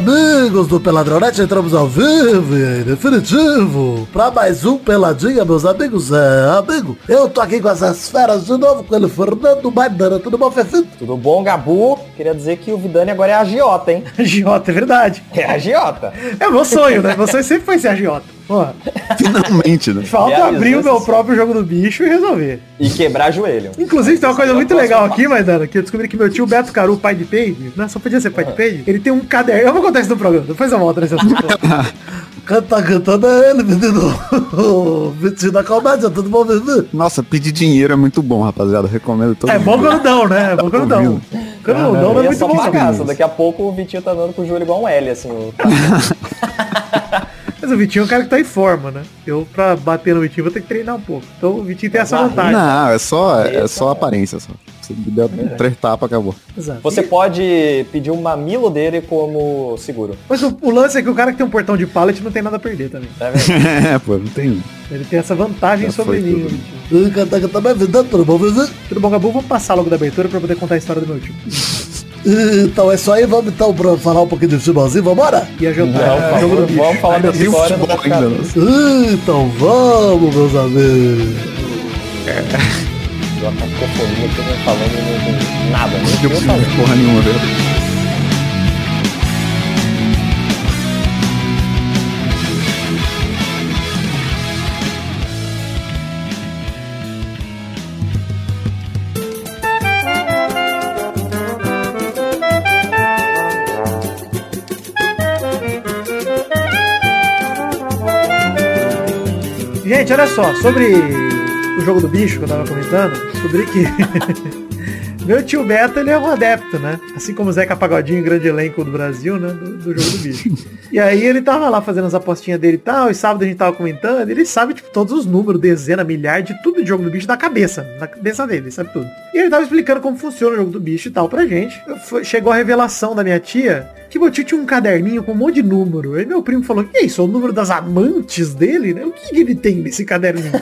amigos do Peladronete, entramos ao vivo e em definitivo pra mais um Peladinha, meus amigos. É, amigo, eu tô aqui com essas feras de novo com ele, Fernando Maidana. Tudo bom, Fefito? Tudo bom, Gabu? Queria dizer que o Vidani agora é agiota, hein? agiota, é verdade. É agiota. É meu sonho, né? Meu sonho sempre foi ser agiota. Porra. Finalmente, né? Falta abrir o meu próprio jogo do bicho e resolver. E quebrar joelho. Inclusive, tem uma coisa muito legal aqui, Maidana, que eu descobri que meu tio Beto Caru, pai de Peide, né? Só podia ser pai de Peide. Ele tem um caderno. Eu vou contar isso no programa, depois eu volto nesse assunto. Canta, cantando é ele, menino. Vitinho da comédia, tudo bom, menino? Nossa, pedir dinheiro é muito bom, rapaziada. Recomendo todo É bom quando dão, né? É bom quando dão. Quando não dão, não é muito bom. pagar, não. daqui a pouco o Vitinho tá dando com o joelho igual um L, assim. o- Mas o Vitinho é um cara que tá em forma, né? Eu, pra bater no Vitinho, vou ter que treinar um pouco. Então o Vitinho tem essa vantagem. Não, é só, é só aparência só. Você deu três tapas, acabou. Exato. Você pode pedir um mamilo dele como seguro. Mas o, o lance é que o cara que tem um portão de pallet não tem nada a perder também. Vendo? é, pô, não tem. Ele tem essa vantagem Já sobre mim, tudo. bom, menino? Tudo bom, Gabu? Vamos passar logo da abertura pra poder contar a história do meu tio. Então é isso aí, vamos então pra falar um pouquinho de futebolzinho, vambora? E a jantar. Não, por jogo do bicho. vamos falar Ainda da história do ainda, né? Então vamos, meus amigos. Deu uma cacofonia que eu não falando nada, nem Não eu deu porra nenhuma, velho. Gente, olha só, sobre o jogo do bicho que eu tava comentando, descobri que meu tio Beto, ele é um adepto, né? Assim como o Zeca Pagodinho, grande elenco do Brasil, né? Do, do jogo do bicho. E aí ele tava lá fazendo as apostinhas dele e tal, e sábado a gente tava comentando, ele sabe, tipo, todos os números, dezena, milhar, de tudo de jogo do bicho da cabeça, na cabeça dele, ele sabe tudo. E ele tava explicando como funciona o jogo do bicho e tal pra gente. Foi- chegou a revelação da minha tia que meu tio tinha um caderninho com um monte de número. Aí meu primo falou, que é isso? É o número das amantes dele, né? O que, que ele tem nesse caderninho?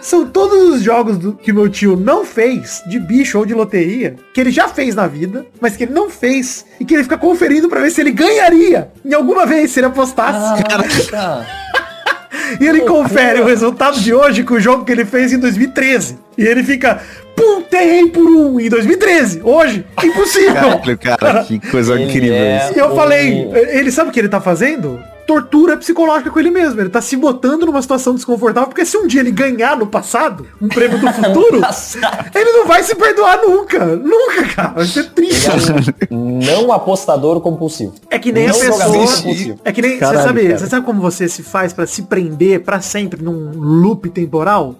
São todos os jogos do- que meu tio não fez, de bicho ou de loteria, que ele já fez na vida, mas que ele não fez, e que ele fica conferindo pra ver se ele ganharia em alguma vez, se ele apostasse. Caraca. E ele confere o resultado de hoje com o jogo que ele fez em 2013. E ele fica, puta, errei por um em 2013. Hoje, impossível. Caralho, cara, que coisa Ele incrível é- isso. E eu falei, ele sabe o que ele tá fazendo? Tortura psicológica com ele mesmo. Ele tá se botando numa situação desconfortável, porque se um dia ele ganhar no passado, um prêmio do futuro, ele não vai se perdoar nunca. Nunca, cara. Vai ser triste. Não apostador compulsivo. É que nem Não a pessoa. jogador compulsivo. É que nem. Caralho, você sabe, cara. você sabe como você se faz pra se prender pra sempre num loop temporal?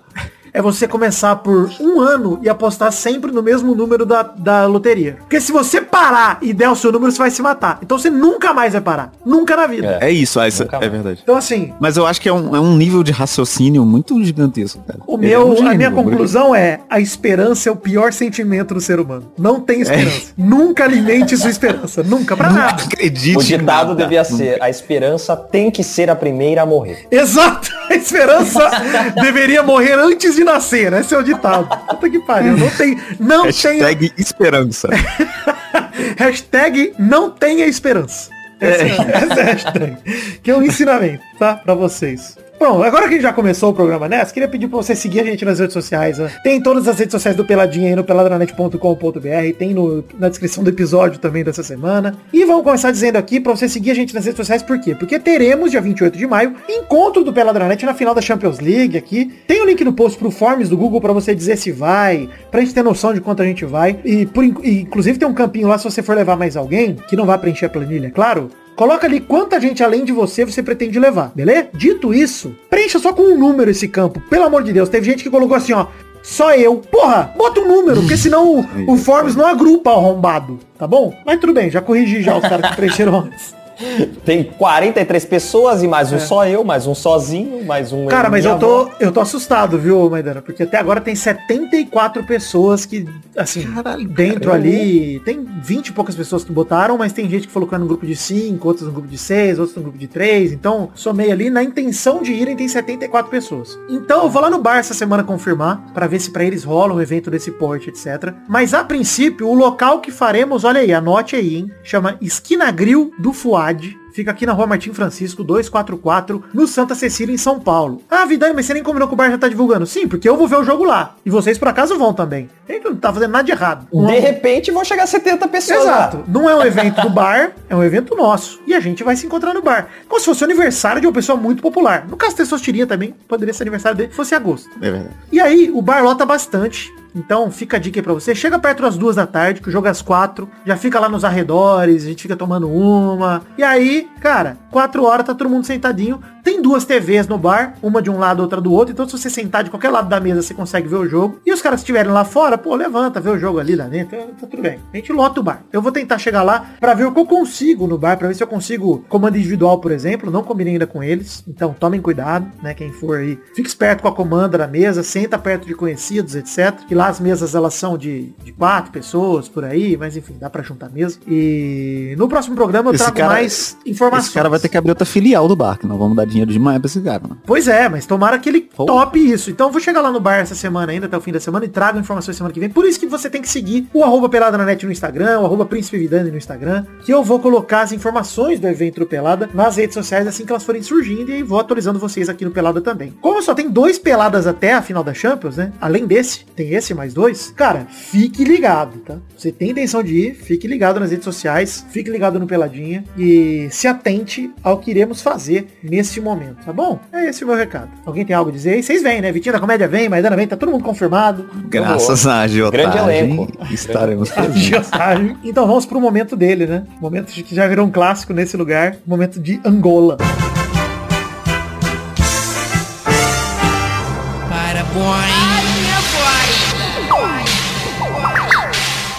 É você começar por um ano e apostar sempre no mesmo número da, da loteria. Porque se você parar e der o seu número, você vai se matar. Então você nunca mais vai parar. Nunca na vida. É isso, ah, isso é verdade. Então assim, Mas eu acho que é um, é um nível de raciocínio muito gigantesco, cara. o é meu, um a minha conclusão é a esperança é o pior sentimento do ser humano. Não tem esperança. Nunca alimente sua esperança. Nunca, pra Não nada. acredite. O ditado nada. devia ser, a esperança tem que ser a primeira a morrer. Exato! A esperança deveria morrer antes de nascer. Esse é o ditado. Puta que pariu. Não tem. Não. Hashtag esperança. Hashtag não tenha esperança. Essa, essa é a hashtag. Que é um ensinamento, tá? Pra vocês. Bom, agora que já começou o programa Nessa, queria pedir pra você seguir a gente nas redes sociais. Né? Tem em todas as redes sociais do Peladinha aí no peladranet.com.br. Tem no, na descrição do episódio também dessa semana. E vamos começar dizendo aqui pra você seguir a gente nas redes sociais, por quê? Porque teremos, dia 28 de maio, encontro do Peladranet na final da Champions League aqui. Tem o link no post pro Forms do Google pra você dizer se vai, pra gente ter noção de quanto a gente vai. E, por, e, inclusive tem um campinho lá se você for levar mais alguém, que não vai preencher a planilha, é claro. Coloca ali quanta gente além de você você pretende levar, beleza? Dito isso, preencha só com um número esse campo. Pelo amor de Deus, teve gente que colocou assim, ó. Só eu. Porra, bota um número, porque senão o, o Forms não agrupa arrombado, tá bom? Mas tudo bem, já corrigi já os caras que preencheram antes. Tem 43 pessoas e mais um só eu, mais um sozinho, mais um. Cara, mas eu tô, avó. eu tô assustado, viu, Maidana? Porque até agora tem 74 pessoas que, assim, dentro ali. Tem 20 e poucas pessoas que botaram, mas tem gente que falou que era no grupo de 5, outros no grupo de 6, outros no grupo de 3. Então, somei ali na intenção de irem, tem 74 pessoas. Então, eu vou lá no bar essa semana confirmar, pra ver se pra eles rola um evento desse porte, etc. Mas a princípio, o local que faremos, olha aí, anote aí, hein? Chama Esquina Grill do Fuad. Fica aqui na rua Martim Francisco, 244, no Santa Cecília, em São Paulo. Ah, Vidani, mas você nem combinou com o bar já tá divulgando. Sim, porque eu vou ver o jogo lá. E vocês, por acaso, vão também. Gente não tá fazendo nada de errado. De repente vão chegar 70 pessoas. lá. Exato. Não é um evento do bar, é um evento nosso. E a gente vai se encontrar no bar. Como se fosse o aniversário de uma pessoa muito popular. No caso, Testosteria também, poderia ser aniversário dele, fosse agosto. É verdade. E aí, o bar lota bastante. Então, fica a dica aí pra você. Chega perto das duas da tarde, que o jogo é às quatro. Já fica lá nos arredores, a gente fica tomando uma. E aí, cara, quatro horas tá todo mundo sentadinho. Tem duas TVs no bar, uma de um lado, outra do outro. Então, se você sentar de qualquer lado da mesa, você consegue ver o jogo. E os caras estiverem lá fora, pô, levanta, vê o jogo ali lá dentro. Tá, tudo bem. A gente lota o bar. Eu vou tentar chegar lá pra ver o que eu consigo no bar, pra ver se eu consigo comando individual, por exemplo. Não combinei ainda com eles. Então, tomem cuidado, né? Quem for aí, fique esperto com a comanda da mesa, senta perto de conhecidos, etc. Que lá as mesas, elas são de, de quatro pessoas, por aí. Mas, enfim, dá pra juntar mesmo. E no próximo programa eu Esse trago cara- mais informações. Esse cara vai ter que abrir outra filial do bar, que nós vamos dar dinheiro demais pra esse cara, né? Pois é, mas tomara que ele Pô. tope isso. Então eu vou chegar lá no bar essa semana ainda, até o fim da semana, e trago informações semana que vem. Por isso que você tem que seguir o arroba Pelada na Net no Instagram, o arroba Príncipe Vidani no Instagram, que eu vou colocar as informações do evento do Pelada nas redes sociais assim que elas forem surgindo, e vou atualizando vocês aqui no Pelada também. Como só tem dois Peladas até a final da Champions, né? Além desse, tem esse mais dois. Cara, fique ligado, tá? Você tem intenção de ir, fique ligado nas redes sociais, fique ligado no Peladinha e se atente ao que iremos fazer nesse momento, tá bom? É esse o meu recado. Alguém tem algo a dizer aí? Vocês vêm, né? Vitinho da Comédia vem, Maidana vem, tá todo mundo confirmado. Graças à agiotagem, estaremos A presentes. agiotagem. Então vamos pro momento dele, né? Momento que já virou um clássico nesse lugar. Momento de Angola. Para boy.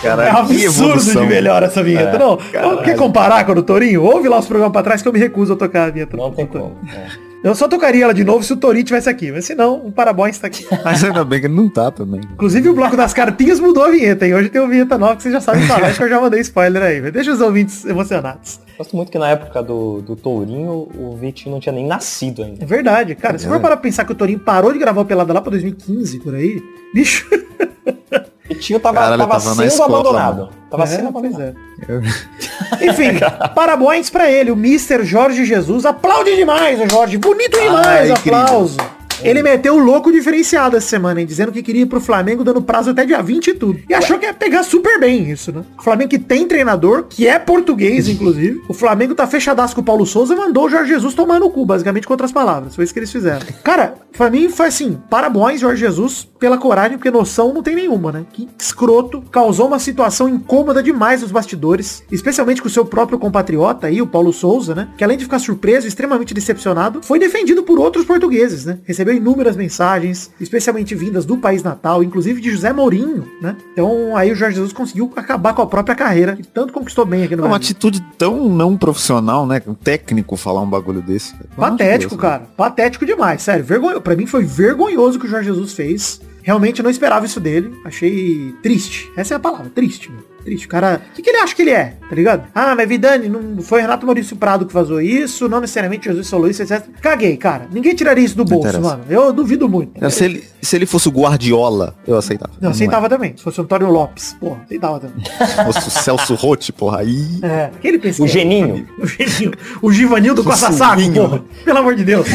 É um Cara, que absurdo de melhor essa vinheta. não, caralho. quer comparar com a do Torinho? Ouve lá os programas pra trás que eu me recuso a tocar a vinheta. Não tem como. é. Eu só tocaria ela de novo se o Torinho tivesse aqui. Mas se não, o Parabóns tá aqui. Mas ainda bem que ele não tá também. Inclusive o bloco das cartinhas mudou a vinheta, hein? Hoje tem uma vinheta nova que vocês já sabem falar. Acho que eu já mandei spoiler aí. Mas deixa os ouvintes emocionados. Gosto muito que na época do, do Tourinho, o Vitinho não tinha nem nascido ainda. É verdade, cara. Se for para pensar que o Torinho parou de gravar o Pelada lá pra 2015, por aí, bicho. O Vitinho tava, Caralho, tava, tava sendo escola, abandonado. mano. Tava É, sendo abandonado. é. Enfim, parabéns pra ele, o Mr. Jorge Jesus. Aplaude demais, o Jorge. Bonito demais, Ai, aplauso. Ele meteu o louco diferenciado essa semana, hein? Dizendo que queria ir pro Flamengo dando prazo até dia 20 e tudo. E achou que ia pegar super bem isso, né? O Flamengo que tem treinador, que é português, inclusive. O Flamengo tá fechadaço com o Paulo Souza e mandou o Jorge Jesus tomar no cu, basicamente com outras palavras. Foi isso que eles fizeram. Cara, pra mim foi assim, parabéns, Jorge Jesus, pela coragem, porque noção não tem nenhuma, né? Que escroto. Causou uma situação incômoda demais nos bastidores, especialmente com o seu próprio compatriota aí, o Paulo Souza, né? Que além de ficar surpreso, extremamente decepcionado, foi defendido por outros portugueses, né? Recebeu inúmeras mensagens, especialmente vindas do país natal, inclusive de José Mourinho, né? Então aí o Jorge Jesus conseguiu acabar com a própria carreira, que tanto conquistou bem aqui no É uma Brasil. atitude tão não profissional, né? Um técnico falar um bagulho desse. Patético, Deus, né? cara. Patético demais, sério. Vergonho... Pra mim foi vergonhoso o que o Jorge Jesus fez. Realmente eu não esperava isso dele. Achei triste. Essa é a palavra, triste. Meu. Triste. O cara. O que, que ele acha que ele é? Tá ligado? Ah, mas Vidani, não foi Renato Maurício Prado que vazou isso, não necessariamente Jesus falou isso, etc. Caguei, cara. Ninguém tiraria isso do bolso, interessa. mano. Eu duvido muito. Não, Se ele, se ele fosse o Guardiola, eu aceitava. Não, é. aceitava também. Se fosse o Antônio Lopes, porra, aceitava também. Se fosse o Celso Rotti, porra, aí... É, quem ele pensa O que é? Geninho. O Geninho. O Givanil do O Costa Saco, porra. Pelo amor de Deus.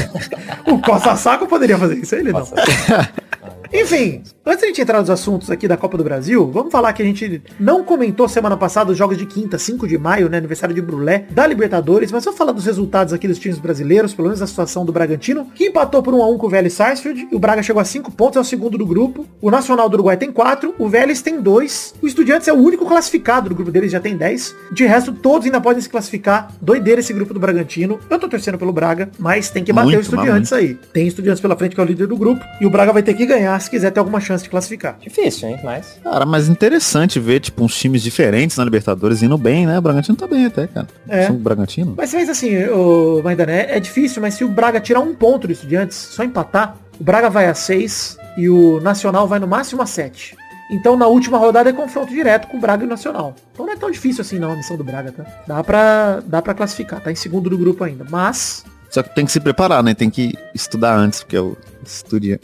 O Costa Saco poderia fazer isso, ele não. Enfim, antes de a gente entrar nos assuntos aqui da Copa do Brasil, vamos falar que a gente não comentou semana passada os jogos de quinta, 5 de maio, né, aniversário de Brulé, da Libertadores, mas vamos falar dos resultados aqui dos times brasileiros, pelo menos a situação do Bragantino, que empatou por 1 a 1 com o Vélez Sarsfield, e o Braga chegou a 5 pontos, é o segundo do grupo, o Nacional do Uruguai tem 4, o Vélez tem 2, o Estudiantes é o único classificado do grupo deles, já tem 10, de resto todos ainda podem se classificar, doideira esse grupo do Bragantino, eu tô torcendo pelo Braga, mas tem que bater Muito, o Estudiantes aí, tem Estudiantes pela frente que é o líder do grupo, e o Braga vai ter que ganhar se quiser ter alguma chance chance de classificar. Difícil, hein? Mas. Cara, mas interessante ver, tipo, uns times diferentes na Libertadores indo bem, né? O Bragantino tá bem até, cara. É. O Bragantino. Mas, mas assim, o Maidana, é, é difícil, mas se o Braga tirar um ponto do Estudiantes, só empatar, o Braga vai a 6 e o Nacional vai no máximo a 7. Então na última rodada é confronto direto com o Braga e o Nacional. Então não é tão difícil assim não a missão do Braga, tá? Dá pra, dá pra classificar, tá em segundo do grupo ainda. Mas. Só que tem que se preparar, né? Tem que estudar antes, porque eu estudia.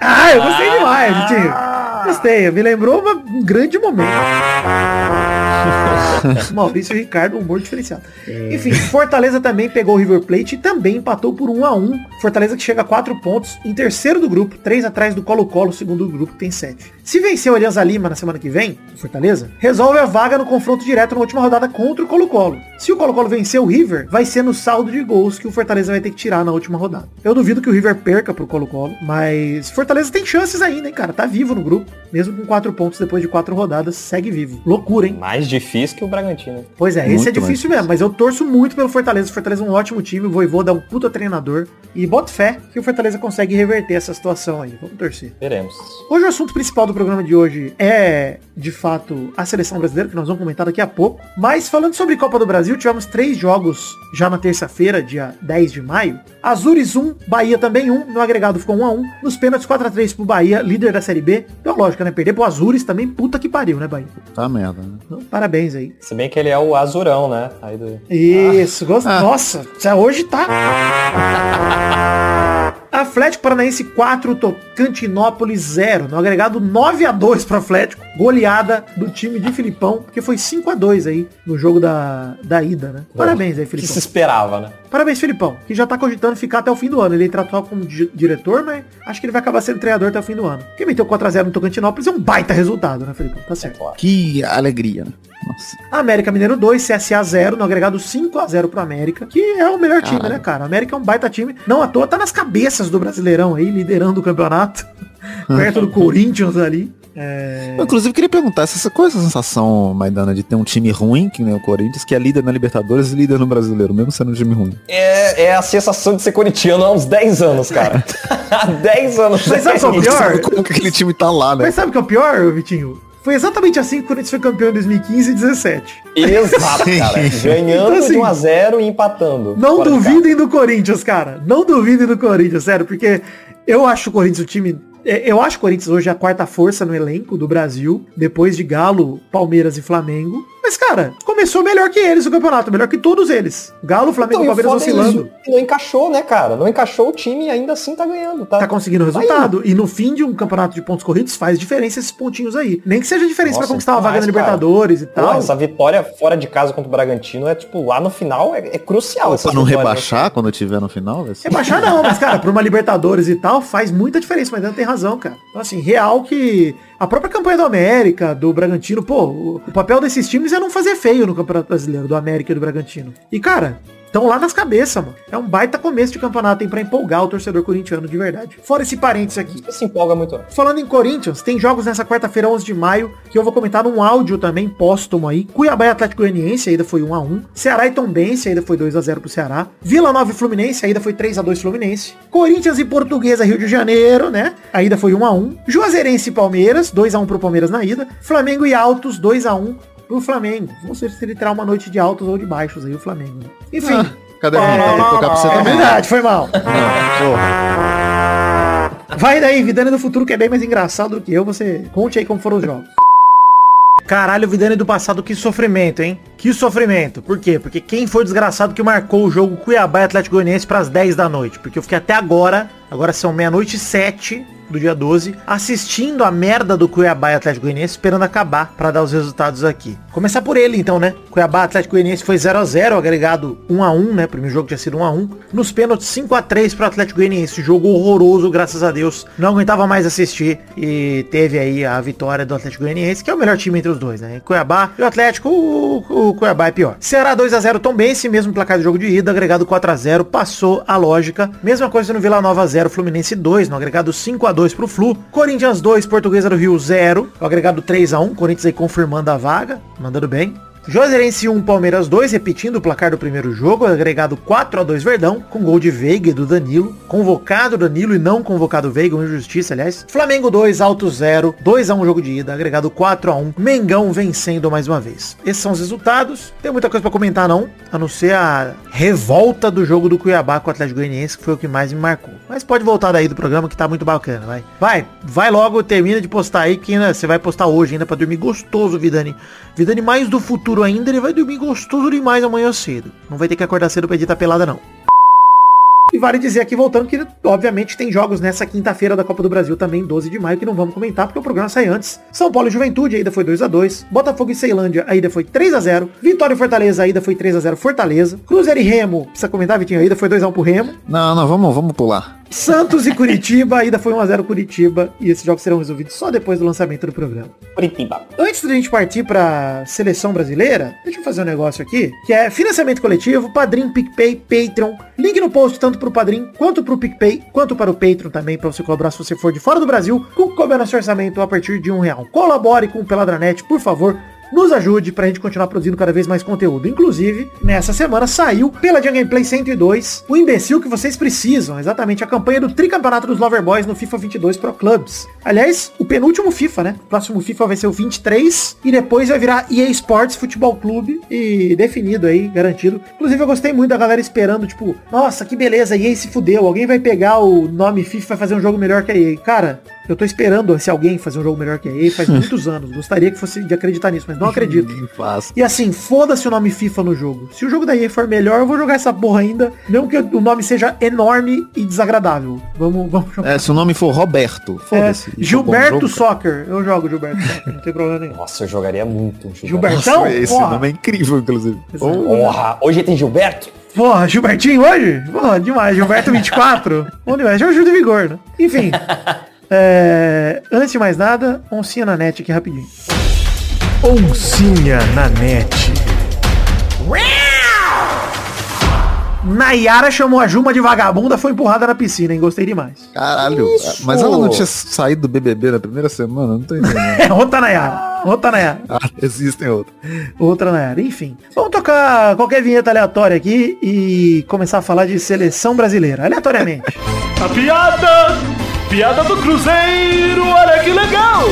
哎我谁你妈哎这 Gostei, me lembrou uma- um grande momento. Maurício e Ricardo, humor diferenciado. Enfim, Fortaleza também pegou o River Plate e também empatou por 1 a 1 Fortaleza que chega a 4 pontos, em terceiro do grupo, 3 atrás do Colo-Colo, segundo do grupo que tem 7. Se vencer o Alianza Lima na semana que vem, o Fortaleza, resolve a vaga no confronto direto na última rodada contra o Colo-Colo. Se o Colo-Colo vencer o River, vai ser no saldo de gols que o Fortaleza vai ter que tirar na última rodada. Eu duvido que o River perca pro Colo-Colo, mas Fortaleza tem chances ainda, hein, cara? Tá vivo no grupo, mesmo com 4 pontos depois de 4 rodadas, segue vivo. Loucura, hein? Mais difícil que o Bragantino. Pois é, esse Muito é difícil mesmo, mas eu torço muito pelo Fortaleza. O Fortaleza é um ótimo time, o Voivoda é um puta treinador. E boto fé que o Fortaleza consegue reverter essa situação aí. Vamos torcer. Veremos. Hoje o assunto principal do programa de hoje é, de fato, a seleção brasileira, que nós vamos comentar daqui a pouco. Mas falando sobre Copa do Brasil, tivemos três jogos já na terça-feira, dia 10 de maio. Azures 1, Bahia também 1, no agregado ficou 1 a 1 Nos pênaltis 4x3 pro Bahia, líder da Série B. Então, lógico, né? Perder pro Azures também, puta que pariu, né, Bahia? Tá merda, né? Então, parabéns aí. Se bem que ele é o azurão, né? Aí do... Isso, gosto. Nossa, já hoje tá. Atlético Paranaense 4, Tocantinópolis 0. No agregado 9 a 2 pro Atlético. Goleada do time de Filipão, porque foi 5 a 2 aí no jogo da, da ida, né? Parabéns aí, Que se Filipão. esperava, né? Parabéns, Filipão, que já tá cogitando ficar até o fim do ano. Ele atual como di- diretor, mas acho que ele vai acabar sendo treinador até o fim do ano. Quem meteu 4x0 no Tocantinópolis é um baita resultado, né, Filipão? Tá É certo. claro. Que alegria, né? Nossa. América Mineiro 2, CSA 0, no agregado 5x0 pro América, que é o melhor time, Caralho. né, cara? O América é um baita time. Não à toa, tá nas cabeças do Brasileirão aí, liderando o campeonato. perto do Corinthians ali. É... Eu, inclusive, queria perguntar, essa, qual é essa sensação, Maidana, de ter um time ruim, que nem o Corinthians, que é líder na Libertadores e líder no Brasileiro, mesmo sendo um time ruim? É, é a sensação de ser corintiano há uns 10 anos, cara. há 10 anos. Mas sabe qual é o pior? Sabe como que aquele time tá lá, né? Mas sabe o que é o pior, Vitinho? Foi exatamente assim que o Corinthians foi campeão em 2015 e 17. Exato, cara. Ganhando Então, assim, de 1 a 0 e empatando. Não duvidem do Corinthians, cara. Não duvidem do Corinthians, sério, porque eu acho o Corinthians o time. É, Eu acho o Corinthians hoje a quarta força no elenco do Brasil, depois de Galo, Palmeiras e Flamengo. Mas, cara, começou melhor que eles o campeonato, melhor que todos eles. Galo, Flamengo e Então, e Palmeiras é oscilando. Não encaixou, né, cara? Não encaixou o time e ainda assim tá ganhando, tá? Tá conseguindo resultado. E no fim de um campeonato de pontos corridos faz diferença esses pontinhos aí. Nem que seja diferença pra Nossa, conquistar uma vaga na demais, cara. Libertadores e Pô, tal. essa vitória fora de casa contra o Bragantino é, tipo, lá no final é, é crucial. Pra não vitórias, rebaixar quando tiver no final, vai ser... Rebaixar não, mas cara, pra uma Libertadores e tal, faz muita diferença, mas não tem razão, cara. Então assim, real que a própria campanha do América, do Bragantino, pô, o, o papel desses times é não fazer feio no Campeonato Brasileiro, do América e do Bragantino. E cara, estão lá nas cabeças, mano. É um baita começo de campeonato, hein, pra empolgar o torcedor corintiano de verdade. Fora esse parênteses aqui. Se empolga muito. né? Falando em Corinthians, tem jogos nessa quarta-feira, 11 de maio, que eu vou comentar num áudio também, póstumo aí. Cuiabá e Atlético Goianiense, ainda foi 1 a 1 Ceará e Tombense, ainda foi 2 a 0 pro Ceará. Vila Nova e Fluminense, ainda foi 3 a 2 Fluminense. Corinthians e Portuguesa, Rio de Janeiro, né? Ainda foi 1 a 1 Juazeirense e Palmeiras, 2 a 1 pro Palmeiras na ida. Flamengo e Altos, 2 a 1 pro Flamengo. Não sei se ele terá uma noite de altos ou de baixos aí, o Flamengo. né? Enfim. Ah, cadê que colocar pra você É também. verdade, foi mal. Porra. Vai daí, Vidane do futuro, que é bem mais engraçado do que eu. Você conte aí como foram os jogos. Caralho, Vidane do passado, que sofrimento, hein? Que sofrimento. Por quê? Porque quem foi o desgraçado que marcou o jogo Cuiabá e Atlético Goianiense pras 10 da noite? Porque eu fiquei até agora, agora são meia-noite e sete do dia 12, assistindo a merda do Cuiabá e Atlético Goianiense, esperando acabar pra dar os resultados aqui. Começar por ele, então, né? Cuiabá Atlético Goianiense foi 0 a 0 agregado 1 a 1 né? Primeiro jogo tinha sido 1 a 1 Nos pênaltis 5 a 3 pro Atlético Goianiense. Jogo horroroso, graças a Deus. Não aguentava mais assistir. E teve aí a vitória do Atlético Goianiense, que é o melhor time entre os dois, né? Cuiabá e o Atlético, o, o Cuiabá é pior. Ceará 2 a 0 Tombense, mesmo placar do jogo de ida, agregado 4 a 0 passou a lógica. Mesma coisa no Vila Nova 0, Fluminense 2, no agregado 5 a 2 pro Flu. Corinthians 2, Portuguesa do Rio 0, o agregado 3 a 1 Corinthians aí confirmando a vaga, mandando bem. Juazeirense 1, Palmeiras 2, repetindo o placar do primeiro jogo, agregado 4 a 2 Verdão, com gol de Veiga e do Danilo, convocado Danilo e não convocado Veiga, uma injustiça, aliás. Flamengo 2, Alto 0, 2 a 1 jogo de ida, agregado 4 a 1 Mengão vencendo mais uma vez. Esses são os resultados. Tem muita coisa pra comentar não, a não ser a revolta do jogo do Cuiabá com o Atlético Goianiense, que foi o que mais me marcou. Mas pode voltar daí do programa que tá muito bacana, vai. Vai, vai logo, termina de postar aí, que ainda, você vai postar hoje ainda pra dormir gostoso, Vidani. Vidani mais do futuro ainda, ele vai dormir gostoso demais amanhã cedo. Não vai ter que acordar cedo pra editar pelada não. E vale dizer aqui, voltando, que obviamente tem jogos nessa quinta-feira da Copa do Brasil também, 12 de maio, que não vamos comentar, porque o programa sai antes. São Paulo e Juventude, a ida foi 2 a 2 Botafogo e Ceilândia, a ida foi 3 a 0 Vitória e Fortaleza, a ida foi 3 a 0 Fortaleza. Cruzeiro e Remo, precisa comentar, Vitinho, a ida foi 2 a 1 pro Remo. Não, não, vamos, vamos pular. Santos e Curitiba, a ida foi 1x0 Curitiba. E esses jogos serão resolvidos só depois do lançamento do programa. Curitiba. Antes da gente partir pra seleção brasileira, deixa eu fazer um negócio aqui, que é financiamento coletivo, Padrim, PicPay, Patreon. Link no post tanto pro Padrim, quanto pro PicPay, quanto para o Patreon também, pra você colaborar se você for de fora do Brasil, com o couber no seu orçamento a partir de um real. Colabore com o Peladranet, por favor nos ajude pra gente continuar produzindo cada vez mais conteúdo. Inclusive, nessa semana saiu pela Jam Gameplay 102 o imbecil que vocês precisam, exatamente a campanha do tricampeonato dos Loverboys no FIFA 22 Pro Clubs. Aliás, o penúltimo FIFA, né? O próximo FIFA vai ser o 23 e depois vai virar EA Sports Futebol Clube e definido aí, garantido. Inclusive, eu gostei muito da galera esperando, tipo, nossa, que beleza, EA se fudeu, alguém vai pegar o nome FIFA e fazer um jogo melhor que a EA. Cara, eu tô esperando esse alguém fazer um jogo melhor que a EA faz muitos anos. Gostaria que fosse de acreditar nisso, mas não acredito. E assim, foda-se o nome FIFA no jogo. Se o jogo da EA for melhor, eu vou jogar essa porra ainda. Não que o nome seja enorme e desagradável. Vamos, vamos jogar. É, se o nome for Roberto, É, foda-se. For Gilberto Soccer. Eu jogo Gilberto Soccer, não tem problema nenhum. Nossa, eu jogaria muito um Gilberto. Gilbertão? Nossa, esse Porra. nome é incrível, inclusive. Exato. Porra, hoje tem Gilberto? Porra, Gilbertinho hoje? Porra, demais. Gilberto 24. Bom demais. Já ajuda e vigor, né? Enfim. é, antes de mais nada, oncinha na net aqui rapidinho. Oncinha na net. Nayara chamou a Juma de vagabunda, foi empurrada na piscina, hein? Gostei demais. caralho. Isso. Mas ela não tinha saído do BBB na primeira semana? Não tô entendendo. É, outra Nayara. Outra Nayara. ah, existem outros. Outra Nayara. Enfim. Vamos tocar qualquer vinheta aleatória aqui e começar a falar de seleção brasileira. Aleatoriamente. A piada! Piada do Cruzeiro, olha que legal!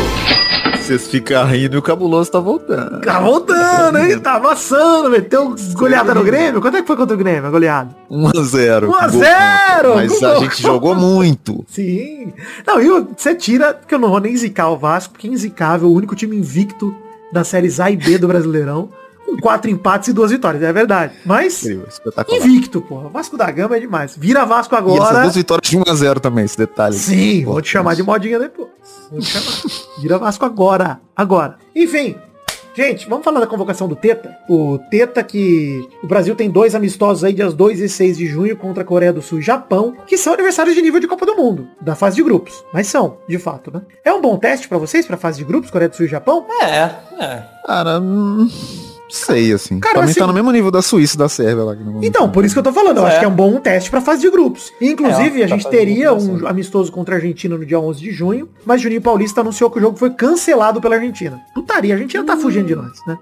Vocês ficam rindo e o cabuloso tá voltando. Tá voltando, hein? Tá amassando, meteu goleada no Grêmio. Quanto é que foi contra o Grêmio, a goleada? 1x0. 1 a 0, Mas a gente jogou muito. Sim. Não, e você tira, porque eu não vou nem zicar o Vasco, porque é inzicável, o único time invicto das séries A e B do Brasileirão, quatro empates e duas vitórias, é verdade. Mas, invicto, porra. Vasco da Gama é demais. Vira Vasco E essas agora. duas vitórias de 1x0 também, esse detalhe. Sim, Pô, vou te chamar de modinha depois. Vou te chamar. Vira Vasco agora. Agora. Enfim. Gente, vamos falar da convocação do Teta. O Teta que o Brasil tem dois amistosos aí, dias 2 e 6 de junho, contra a Coreia do Sul e Japão, que são aniversários de nível de Copa do Mundo, da fase de grupos. Mas são, de fato, né? É um bom teste pra vocês, pra fase de grupos, Coreia do Sul e Japão? É, é. Cara, hum, sei, assim. Cara, pra mim assim- tá no mesmo nível da Suíça e da Sérvia lá. Então, por isso que eu tô falando, eu É. acho que é um bom teste pra fase de grupos. Inclusive, É, a gente pra fase de teria um amistoso contra a Argentina no dia 11 de junho, mas Juninho Paulista anunciou que o jogo foi cancelado pela Argentina. Putaria, a Argentina tá fugindo de nós, né?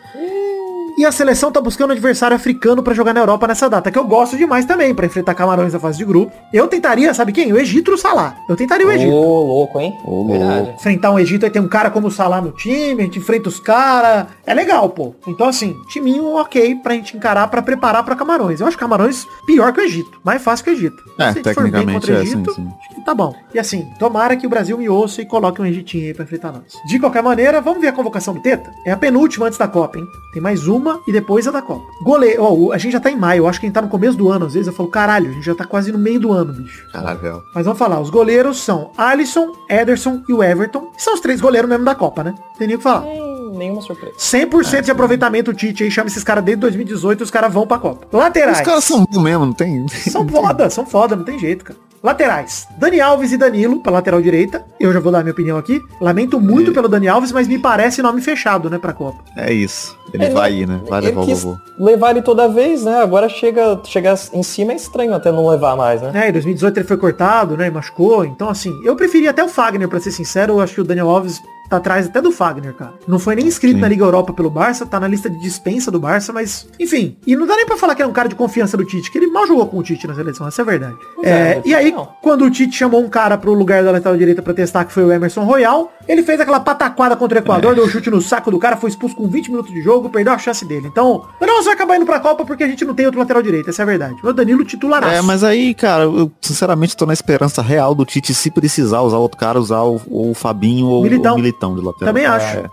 E a seleção tá buscando um adversário africano pra jogar na Europa nessa data, que eu gosto demais também, pra enfrentar Camarões na fase de grupo. Eu tentaria, sabe quem? O Egito o Salah. Eu tentaria o Ô, Egito. louco, hein? Ô, Verdade. Enfrentar um Egito, aí tem um cara como o Salah no time, a gente enfrenta os caras. É legal, pô. Então, assim, timinho ok pra gente encarar, pra preparar pra Camarões. Eu acho Camarões pior que o Egito. Mais fácil que o Egito. É, Se a gente for bem tecnicamente contra o é, Egito, sim, sim. acho que tá bom. E assim, tomara que o Brasil me ouça e coloque um Egitinho aí pra enfrentar nós. De qualquer maneira, vamos ver a convocação do Teta? É a penúltima antes da Copa, hein? Tem mais uma e depois a da Copa. Goleiro, ó, a gente já tá em maio, eu acho que a gente tá no começo do ano. Às vezes eu falo, caralho, a gente já tá quase no meio do ano, bicho. Caralho, velho. Mas vamos falar, os goleiros são Alisson, Ederson e o Everton. São os três goleiros mesmo da Copa, né? Tem nem o que falar. Hum, nenhuma surpresa. 100% de aproveitamento o Tite aí, chama esses caras desde 2018 e os caras vão pra Copa. Laterais. Os caras são mesmo, não tem... São foda, são foda, não tem jeito, cara. Laterais. Dani Alves e Danilo, pra lateral direita. Eu já vou dar a minha opinião aqui. Lamento muito pelo Dani Alves, mas me parece nome fechado, né, pra Copa. É isso. Ele Ele- vai ir, né? Vai Ele levar o vovô. levar ele toda vez, né? Agora chega, chega em cima é estranho até não levar mais, né? É, em 2018 ele foi cortado, né, e machucou. Então, assim, eu preferia até o Fagner, pra ser sincero. Eu acho que o Daniel Alves tá atrás até do Fagner, cara. Não foi nem inscrito Sim. na Liga Europa pelo Barça, tá na lista de dispensa do Barça, mas, enfim. E não dá nem pra falar que é um cara de confiança do Tite, que ele mal jogou com o Tite na seleção, essa é a verdade. É, É, e aí, não. quando o Tite chamou um cara pro lugar da lateral direita pra testar, que foi o Emerson Royal, ele fez aquela pataquada contra o Equador, deu um chute no saco do cara, foi expulso com 20 minutos de jogo, perdeu a chance dele. Então, o Daniel vai acabar indo pra Copa porque a gente não tem outro lateral direito, essa é a verdade. Meu Danilo titularaço. É, mas aí, cara, eu sinceramente tô na esperança real do Tite, se precisar usar outro cara, usar o, o Fabinho ou Militão. o Militão de lateral. Também É. acho.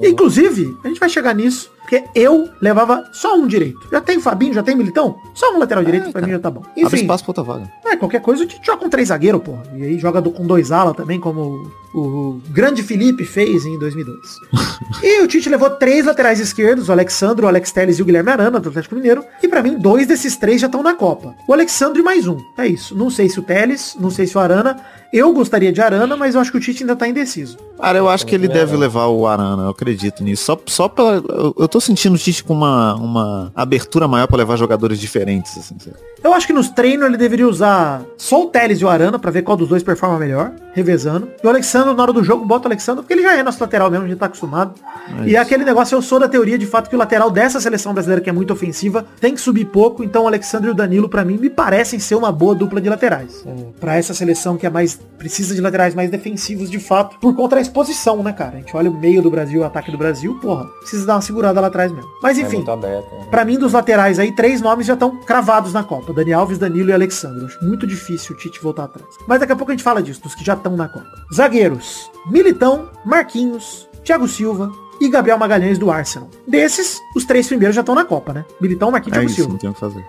Inclusive, a gente vai chegar nisso, porque eu levava só um direito. Já tem Fabinho, já tem Militão? Só um lateral direito pra mim já tá bom. Abre Enfim, espaço pra outra vaga. é, qualquer coisa a gente joga com três zagueiros, pô. E aí joga do- com dois ala também, como o, o grande Felipe fez em 2002. e o Tite levou três laterais esquerdos, o Alexandre, o Alex Telles e o Guilherme Arana, do Atlético Mineiro. E pra mim, dois desses três já estão na Copa. O Alexandre mais um. É isso. Não sei se o Teles, não sei se o Arana. Eu gostaria de Arana, mas eu acho que o Tite ainda tá indeciso. Cara, eu acho que ele deve levar o Arana, eu acredito nisso. Só, só pela. Eu, eu tô sentindo o Tite com uma, uma abertura maior pra levar jogadores diferentes, assim. Eu acho que nos treinos ele deveria usar só o Teles e o Arana pra ver qual dos dois performa melhor, revezando. E o Alexandre, na hora do jogo, bota o Alexandre, porque ele já é nosso lateral mesmo, a gente tá acostumado. e é aquele negócio, eu sou da teoria de fato que o lateral dessa seleção brasileira, que é muito ofensiva, tem que subir pouco. Então o Alexandre e o Danilo, pra mim, me parecem ser uma boa dupla de laterais. Pra essa seleção que é mais. precisa de laterais mais defensivos de fato, por conta da exposição, né, cara? A gente olha o meio do Brasil, o ataque do Brasil, porra, precisa dar uma segurada lá atrás mesmo. Mas É enfim. aberto. né? Pra mim, dos laterais aí, três nomes já estão cravados na Copa. Dani Alves, Danilo e Alexandre. Acho muito difícil o Tite voltar atrás. Mas daqui a pouco a gente fala disso, dos que já estão na Copa. Zagueiros. Militão, Marquinhos, Thiago Silva e Gabriel Magalhães do Arsenal. Desses, os três primeiros já estão na Copa, né? Militão, Marquinhos e É isso, Silva.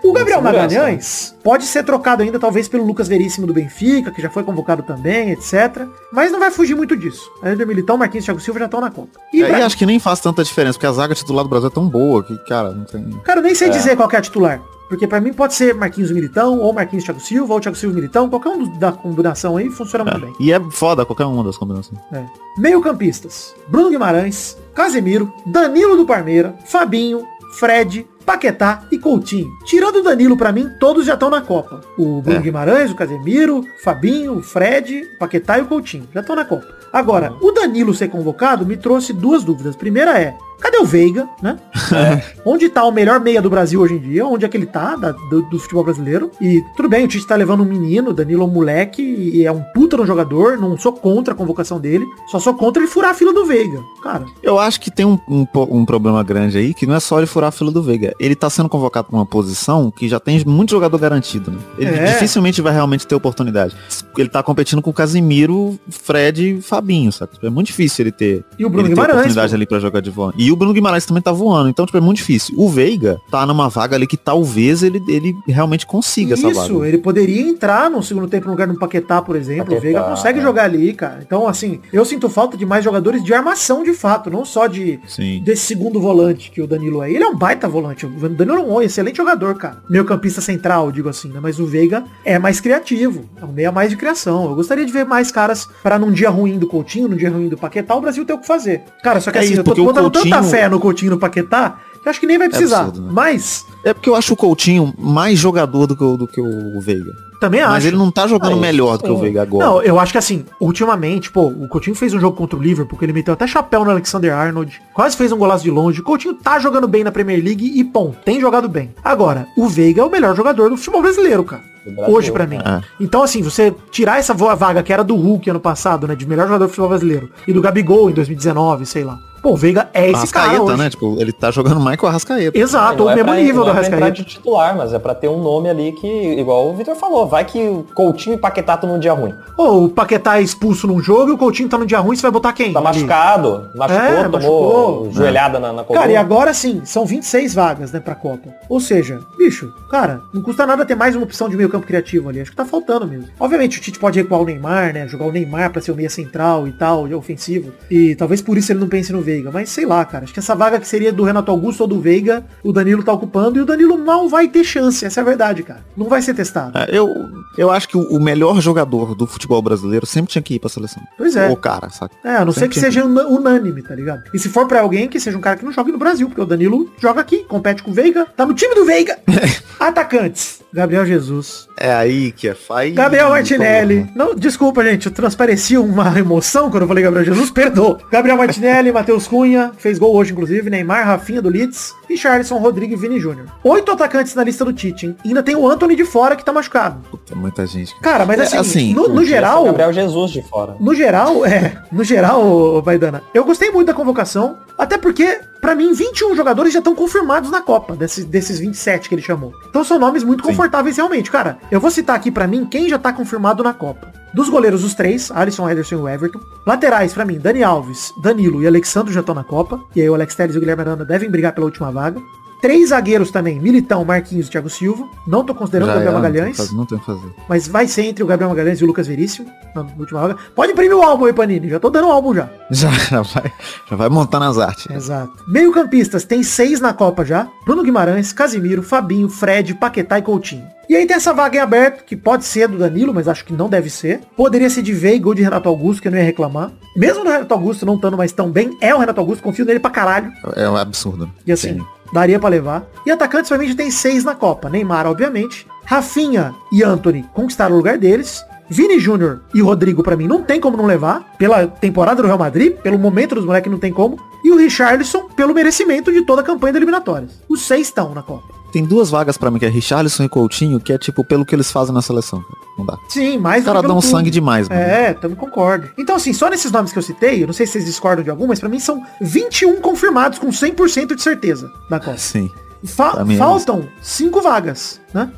o. O Gabriel Segurança, Magalhães pode ser trocado ainda, talvez, pelo Lucas Veríssimo do Benfica, que já foi convocado também, etc. Mas não vai fugir muito disso. Ainda Militão, Marquinhos e Thiago Silva já estão na Copa. E, E aí pra- acho que nem faz tanta diferença, porque a zaga titular do Brasil é tão boa que, cara, não tem. Cara, eu nem sei dizer qual que é a titular. Porque pra mim pode ser Marquinhos Militão, ou Marquinhos Thiago Silva, ou Thiago Silva Militão. Qualquer um da combinação aí funciona muito bem. E é foda qualquer uma das combinações. É. Meio campistas. Bruno Guimarães, Casemiro, Danilo do Parmeira, Fabinho, Fred, Paquetá e Coutinho. Tirando o Danilo pra mim, todos já estão na Copa. O Bruno É. Guimarães, o Casemiro, o Fabinho, o Fred, o Paquetá e o Coutinho. Já estão na Copa. Agora, o Danilo ser convocado me trouxe duas dúvidas. Primeira é, cadê o Veiga, né? Onde tá o melhor meia do Brasil hoje em dia? Onde é que ele tá, da- do, do futebol brasileiro? E tudo bem, o Tite tá levando um menino, o Danilo é um moleque, e é um puta no jogador, não sou contra a convocação dele, só sou contra ele furar a fila do Veiga. Cara, Eu acho que tem um, um, um problema grande aí, que não é só ele furar a fila do Veiga. Ele tá sendo convocado pra uma posição que já tem muito jogador garantido, né? Ele É. dificilmente vai realmente ter oportunidade. Ele tá competindo com o Casimiro, Fred e Fabinho, sabe? É muito difícil ele ter, E o Bruno ele ter Guimarães, oportunidade pô. ali pra jogar de volante. E o Bruno Guimarães também tá voando, então, tipo, é muito difícil. O Veiga tá numa vaga ali que talvez ele, ele realmente consiga essa vaga. Isso, ele poderia entrar no segundo tempo no lugar do Paquetá, por exemplo. o Paquetá, Veiga consegue é. jogar ali, cara. Então, assim, eu sinto falta de mais jogadores de armação de fato, não só de Sim. desse segundo volante que o Danilo é. Ele é um baita volante. O Danilo é um excelente jogador, cara. Meio campista central, digo assim, né? Mas o Veiga é mais criativo. É um meia mais de criação. Eu gostaria de ver mais caras para num dia ruim do Coutinho, num dia ruim do Paquetá, o Brasil ter o que fazer. Cara, só que É assim, isso, eu tô botando tanta Coutinho- fé no Coutinho e no Paquetá que eu acho que nem vai precisar. absurdo, né? Mas, É porque eu acho o Coutinho mais jogador do que o, do que o Veiga. Também acho. Mas ele não tá jogando Ah, melhor do que o sim. Veiga agora. Não, eu acho que assim, ultimamente, pô, o Coutinho fez um jogo contra o Liverpool, porque ele meteu até chapéu no Alexander Arnold, quase fez um golaço de longe. O Coutinho tá jogando bem na Premier League e, pô, tem jogado bem. Agora, o Veiga é o melhor jogador do futebol brasileiro, cara. Do Brasil, Hoje pra mim. É. Então, assim, você tirar essa vaga que era do Hulk ano passado, né, de melhor jogador do futebol brasileiro, e do Gabigol em 2019, sei lá. Pô, o Veiga é esse cara Arrascaeta, hoje. né? Tipo, ele tá jogando mais que o Arrascaeta. Exato, o é mesmo pra- nível do não é pra entrar Arrascaeta. de titular, mas é pra ter um nome ali que, igual o Vitor falou, vai que o Coutinho e Paquetá estão num dia ruim. Ô, o Paquetá é expulso num jogo e o Coutinho tá num dia ruim, você vai botar quem? Tá machucado, machucou, É, tomou machucou. joelhada na, na coluna. Cara, e agora sim, são 26 vagas, né, pra Copa. Ou seja, bicho, cara, não custa nada ter mais uma opção de meio campo criativo ali. Acho que tá faltando mesmo. Obviamente o Tite pode recuar o Neymar, né? Jogar o Neymar pra ser o meia central e tal, e ofensivo. E talvez por isso ele não pense no Veiga. Mas sei lá, cara. Acho que essa vaga que seria do Renato Augusto ou do Veiga, o Danilo tá ocupando e o Danilo não vai ter chance. Essa é a verdade, cara. Não vai ser testado. É, eu, eu acho que o, melhor jogador do futebol brasileiro sempre tinha que ir pra seleção. Pois é. O cara, saca? É, a não ser que seja una- unânime, tá ligado? E se for pra alguém, que seja um cara que não jogue no Brasil, porque o Danilo joga aqui, compete com o Veiga, tá no time do Veiga. Atacantes. Gabriel Jesus. É aí que é faz. Gabriel Martinelli. Não, desculpa, gente. Eu transpareci uma emoção quando eu falei Gabriel Jesus. Perdoa. Gabriel Martinelli, Matheus Cunha. Fez gol hoje, inclusive. Neymar, Rafinha do Leeds. E Charleston, Rodrigo e Vini Júnior. Oito atacantes na lista do Tite, hein? E ainda tem o Anthony de fora que tá machucado. Puta, muita gente. Cara, mas É, assim, assim, no, no geral... o Gabriel Jesus de fora. No geral, é. No geral, ô, Vaidana, eu gostei muito da convocação. Até porque, pra mim, 21 jogadores já estão confirmados na Copa, desses, desses 27 que ele chamou. Então são nomes muito confortáveis realmente. Cara, eu vou citar aqui pra mim quem já tá confirmado na Copa. Dos goleiros, os três, Alisson, Ederson e o Everton. Laterais, pra mim, Dani Alves, Danilo e Alexandre já estão na Copa. E aí o Alex Telles e o Guilherme Arana devem brigar pela última vaga. Três zagueiros também, Militão, Marquinhos e Thiago Silva. Não tô considerando o Já Gabriel é, Magalhães. Não tem o que fazer. Mas vai ser entre o Gabriel Magalhães e o Lucas Veríssimo, na última vaga. Pode imprimir o álbum aí, Panini. Já tô dando o álbum já. Já, já vai, já vai montar nas artes. Exato. Meio campistas, tem seis na Copa já. Bruno Guimarães, Casimiro, Fabinho, Fred, Paquetá e Coutinho. E aí tem essa vaga em aberto, que pode ser do Danilo, mas acho que não deve ser. Poderia ser de Veiga ou de Renato Augusto, que eu não ia reclamar. Mesmo do Renato Augusto não estando mais tão bem, é o Renato Augusto, confio nele pra caralho. É um absurdo. E assim, Sim. Daria pra levar. E atacantes pra mim já tem seis na Copa. Neymar, obviamente. Rafinha e Anthony conquistaram o lugar deles. Vini Júnior e Rodrigo, pra mim, não tem como não levar. Pela temporada do Real Madrid, pelo momento dos moleques, não tem como. E o Richarlison, pelo merecimento de toda a campanha de eliminatórias. Os seis estão na Copa. Tem duas vagas pra mim, que é Richarlison e Coutinho, que é tipo pelo que eles fazem na seleção. Não dá. Sim, mais Os caras dão sangue demais, mano. É, também concordo. Então, assim, só nesses nomes que eu citei, eu não sei se vocês discordam de algum, mas pra mim são 21 confirmados com 100% de certeza da Copa. Sim. Fa- é faltam cinco vagas, né?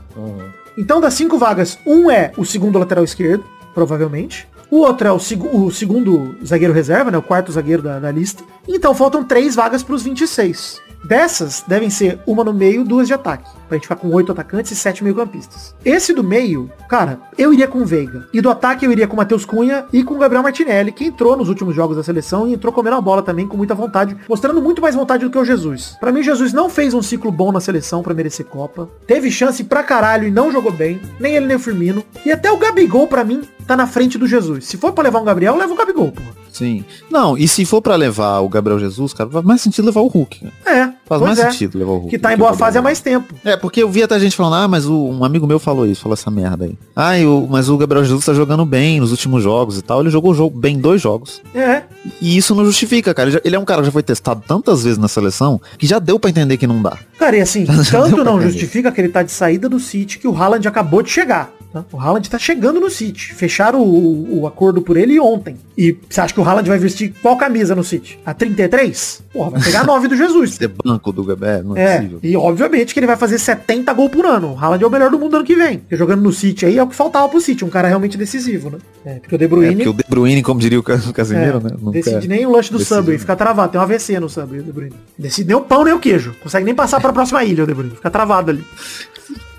Então, das cinco vagas, um é o segundo lateral esquerdo, provavelmente. O outro é o, seg- o segundo zagueiro reserva, né? O quarto zagueiro da, da lista. Então faltam três vagas para os 26. Dessas, devem ser uma no meio, duas de ataque. Pra gente ficar com oito atacantes e sete meio-campistas. Esse do meio, cara, eu iria com o Veiga. E do ataque eu iria com o Matheus Cunha e com o Gabriel Martinelli, que entrou nos últimos jogos da seleção e entrou comendo a bola também com muita vontade, mostrando muito mais vontade do que o Jesus. Pra mim, Jesus não fez um ciclo bom na seleção pra merecer Copa. Teve chance pra caralho e não jogou bem. Nem ele nem o Firmino. E até o Gabigol, pra mim, tá na frente do Jesus. Se for pra levar um Gabriel, leva o Gabigol, porra. Sim. Não, e se for pra levar o Gabriel Jesus, cara, faz mais sentido levar o Hulk. Né? É, Faz pois mais é. sentido levar o Hulk. Que tá em boa fase há mais tempo. É, porque eu vi até gente falando, ah, mas o- um amigo meu falou isso, falou essa merda aí. Ah, eu, mas o Gabriel Jesus tá jogando bem nos últimos jogos e tal. Ele jogou o jogo bem dois jogos. É. E isso não justifica, cara. Ele, já- ele é um cara que já foi testado tantas vezes na seleção que já deu pra entender que não dá. Cara, e assim, Já tanto não entender. justifica que ele tá de saída do City que o Haaland acabou de chegar. Tá? O Haaland tá chegando no City. Fecharam o, o acordo por ele ontem. E você acha que o Haaland vai vestir qual camisa no City? A 33? Porra, vai pegar a 9 do Jesus. Ser banco do Gabriel, não é, É, possível. e obviamente que ele vai fazer 70 gols por ano. O Haaland é o melhor do mundo ano que vem. Porque jogando no City aí é o que faltava pro City, um cara realmente decisivo, né? É, porque o De É, Bruyne porque o De Bruyne, como diria o Ca- o Casemiro, é, né? Nunca decide nem o lanche do Subway, né? fica travado. Tem um AVC no Subway, o De Bruyne. Decide nem o pão nem o queijo. Consegue nem passar pra próxima ilha, o De Bruyne. Fica travado ali.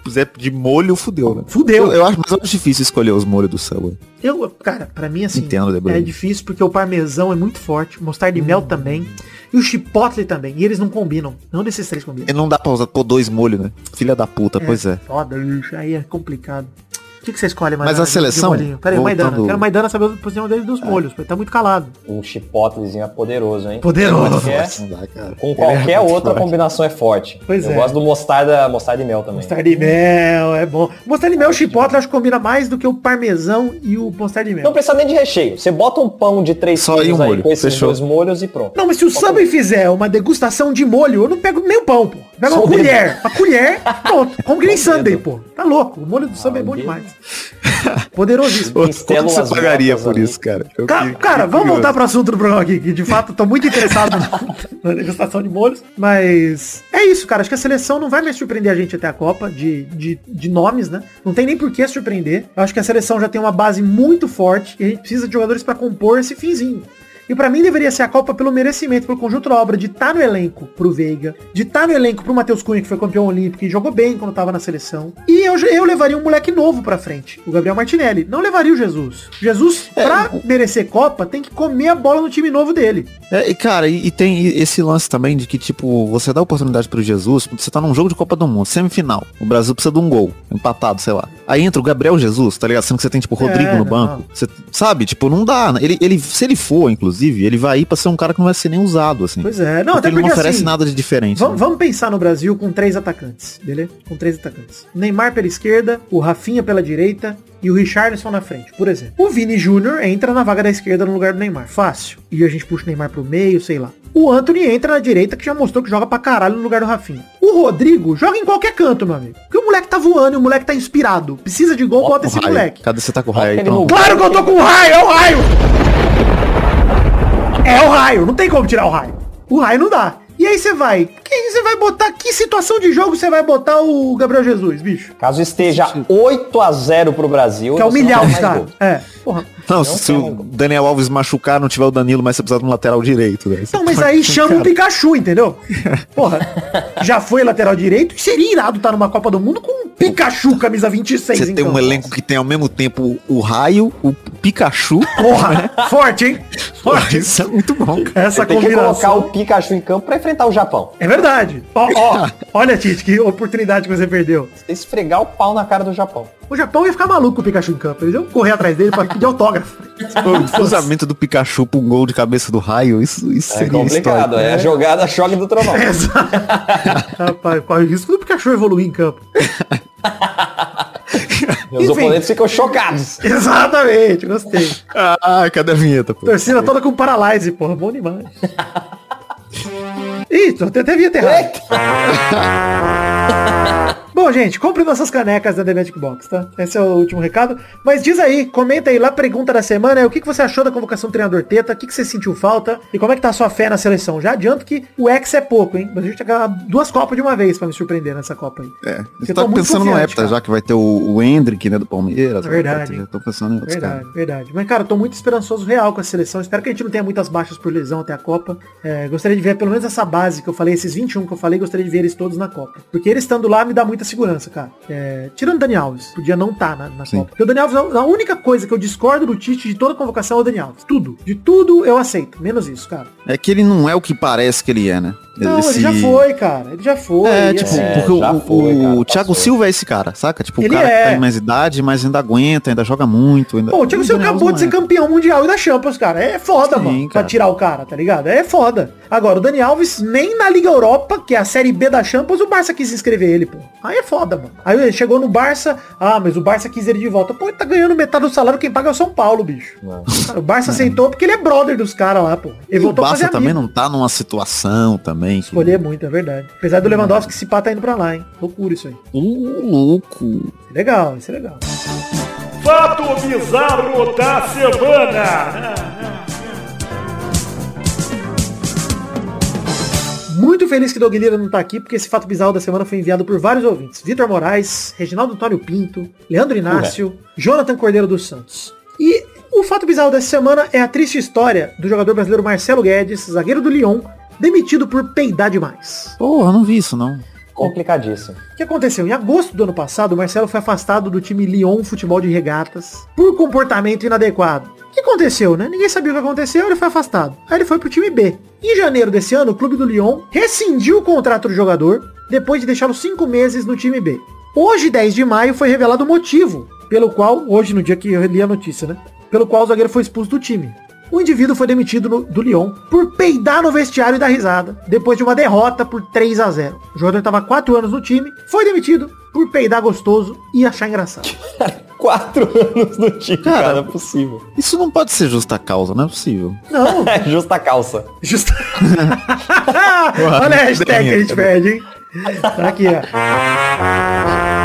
Se puser de molho, fudeu, né? Fudeu. Eu, eu acho mais difícil escolher os molhos do Subway. Eu, cara, pra mim assim, Entendo, é difícil porque o parmesão é muito forte, mostarda de mel também, e o chipotle também, e eles não combinam. Não desses três combinam. E não dá pra usar pôr dois molhos, né? Filha da puta, pois é. Foda, aí é complicado. O que, que você escolhe, Mas Maidana, a de- seleção, voltando- É. Maidana. Quero Maidana saber a posição dele dos molhos, porque ele tá muito calado. O chipotlezinho é poderoso, hein? Poderoso. Qualquer- dá, cara. com qualquer é outra forte. combinação é forte. Pois Eu é. gosto do mostarda, mostarda e mel também. Mostarda de mel, é bom. Mostarda de mel, chipotle, acho que combina mais do que o parmesão e o mostarda de mel. Não precisa nem de recheio. Você bota um pão de três Só quilos aí um aí molho. com esses Fechou. dois molhos e pronto. Não, mas se o Subway fizer uma degustação de molho, eu não pego nem o pão, pô. Pega uma dedo. colher. Uma colher, pronto. Como que nem Só o Sunday, pô. Tá louco. O molho do Subway é bom demais. Poderosíssimo. Quanto você pagaria por ali. isso, cara? Eu Ca- fiquei- cara, fiquei vamos curioso. voltar pro assunto do programa aqui, que de fato tô muito interessado na, na degustação de molhos. Mas é isso, cara. Acho que a seleção não vai mais surpreender a gente até a Copa, de, de, de nomes, né? Não tem nem por que surpreender. Eu acho que a seleção já tem uma base muito forte e a gente precisa de jogadores pra compor esse finzinho. E pra mim deveria ser a Copa pelo merecimento, pelo conjunto da obra, de estar no elenco pro Veiga, de estar no elenco pro Matheus Cunha, que foi campeão olímpico e jogou bem quando tava na seleção. E eu, eu levaria um moleque novo pra frente, o Gabriel Martinelli. Não levaria o Jesus. Jesus, pra merecer Copa, tem que comer a bola no time novo dele. É, e cara, e, e tem esse lance também de que, tipo, você dá oportunidade pro Jesus, você tá num jogo de Copa do Mundo, semifinal. O Brasil precisa de um gol. empatado, sei lá. Aí entra o Gabriel Jesus, tá ligado? Sendo que você tem, tipo, o Rodrigo É, no banco. Você, sabe? Tipo, não dá. Ele, ele, se ele for, inclusive, ele vai ir pra ser um cara que não vai ser nem usado, assim. Pois é. Não, porque até ele não porque oferece assim, nada de diferente. Vamos, né? vamos pensar no Brasil com três atacantes, beleza? Com três atacantes. Neymar pela esquerda, o Rafinha pela direita e o Richarlison na frente, por exemplo. O Vini Júnior entra na vaga da esquerda no lugar do Neymar. Fácil. E a gente puxa o Neymar pro meio, sei lá. O Anthony entra na direita, que já mostrou que joga pra caralho no lugar do Rafinha. O Rodrigo joga em qualquer canto, meu amigo. Porque o moleque tá voando e o moleque tá inspirado. Precisa de gol, bota esse O raio. moleque. Cadê você tá com o raio no- Claro que eu tô com o raio, é o raio! É o raio, não tem como tirar o raio. O raio não dá. E aí você vai. Quem você vai botar? Que situação de jogo você vai botar o Gabriel Jesus, bicho? Caso esteja 8 a 0 pro Brasil, Quer você humilhar caras. gol. É, porra. Não, se tem o mais gol. Daniel Alves machucar, não tiver o Danilo, mas você precisa de um lateral direito. Né? Não, mas aí chama um Pikachu, entendeu? Porra, já foi lateral direito. Seria irado estar numa Copa do Mundo com um Pikachu, camisa 26. Você tem então. um elenco que tem ao mesmo tempo o Raio, o Pikachu. Porra, forte, hein? Forte. Isso é muito bom, cara. Essa Você tem que combinação. colocar o Pikachu em campo pra enfrentar o Japão. É verdade. Ó, ó, olha, Tite, que oportunidade que você perdeu. Você esfregar o pau na cara do Japão. O Japão ia ficar maluco com o Pikachu em campo. Eles iam correr atrás dele pra pedir autógrafo. O cruzamento do Pikachu pra um gol de cabeça do Raio, isso, isso É seria complicado, histórico. é a jogada choque do trovão. Exato. Rapaz, qual é o risco do Pikachu evoluir em campo? Os Enfim. oponentes ficam chocados. Exatamente, gostei. Ah, cadê a vinheta, pô? Torcida toda com paralyse, porra. Bom demais. Ih, até vinha errado. Bom, gente, compre nossas canecas da The Magic Box, tá? Esse é o último recado. Mas diz aí, comenta aí lá, pergunta da semana, é o que, que você achou da convocação do treinador Teta, o que, que você sentiu falta e como é que tá a sua fé na seleção. Já adianto que o ex é pouco, hein? Mas a gente ganhar duas copas de uma vez pra me surpreender nessa Copa aí. É, tô muito pensando no cara. já que vai ter o, o Hendrick, né, do Palmeiras. É verdade. Eu tô pensando em outros Verdade, caras. verdade. Mas, cara, eu tô muito esperançoso real com a seleção. Espero que a gente não tenha muitas baixas por lesão até a Copa. É, gostaria de ver pelo menos essa base que eu falei, esses 21 que eu falei, gostaria de ver eles todos na Copa. Porque ele estando lá me dá muita segurança, cara. É, tirando o Dani Alves, podia não estar na, na Sim. Copa. Porque o Dani Alves, a a única coisa que eu discordo do Tite de toda convocação é o Dani Alves. Tudo. De tudo eu aceito. Menos isso, cara. É que ele não é o que parece que ele é, né? Não, Esse- ele já foi, cara. Ele já foi. É, E, tipo, assim, É, porque já o, foi, o cara, Thiago passou. Silva é esse cara, saca? Tipo, Ele o cara que é. tem mais idade, mas ainda aguenta, ainda joga muito. Ainda... Pô, o Thiago O Silva acabou de ser é. campeão mundial e da Champions, cara. É foda, Sim, mano. Pra cara. tirar o cara, tá ligado? É foda. Agora, o Dani Alves, nem na Liga Europa, que é a Série B da Champions, o Barça quis inscrever ele, pô. Aí é foda, mano. Aí ele chegou no Barça, ah, mas o Barça quis ele de volta. Pô, ele tá ganhando metade do salário, quem paga é o São Paulo, bicho. Cara, o Barça aceitou porque ele é brother dos caras lá, pô. Ele E o voltou fazer Barça também amigo. não tá numa situação também. Que- Escolher muito, é verdade. Apesar do Lewandowski, esse pá tá indo pra lá, hein. Loucura isso aí. Uh, louco. Legal, isso é legal. Fato bizarro da semana. Muito feliz que Doug Lira não tá aqui, porque esse fato bizarro da semana foi enviado por vários ouvintes. Vitor Moraes, Reginaldo Antônio Pinto, Leandro Inácio, Jonathan Cordeiro dos Santos. E o fato bizarro dessa semana é a triste história do jogador brasileiro Marcelo Guedes, zagueiro do Lyon, demitido por peidar demais. Porra, não vi isso não. Complicadíssimo. O que aconteceu? Em agosto do ano passado, o Marcelo foi afastado do time Lyon Futebol de Regatas por comportamento inadequado. O que aconteceu, né? Ninguém sabia o que aconteceu, ele foi afastado. Aí ele foi pro time B. Em janeiro desse ano, o clube do Lyon rescindiu o contrato do jogador depois de deixá-lo cinco meses no time B. Hoje, 10 de maio, foi revelado o motivo pelo qual, hoje no dia que eu li a notícia, né? Pelo qual o zagueiro foi expulso do time. O indivíduo foi demitido no- do Lyon por peidar no vestiário e dar risada, depois de uma derrota por 3 a 0 O jogador estava 4 anos no time, foi demitido por peidar gostoso e achar engraçado. Quatro anos no time, Cara, cara, não é possível. Isso não pode ser justa causa, não é possível. Não, É justa calça. justo. Olha a hashtag que a gente perde, hein? Tá aqui, ó.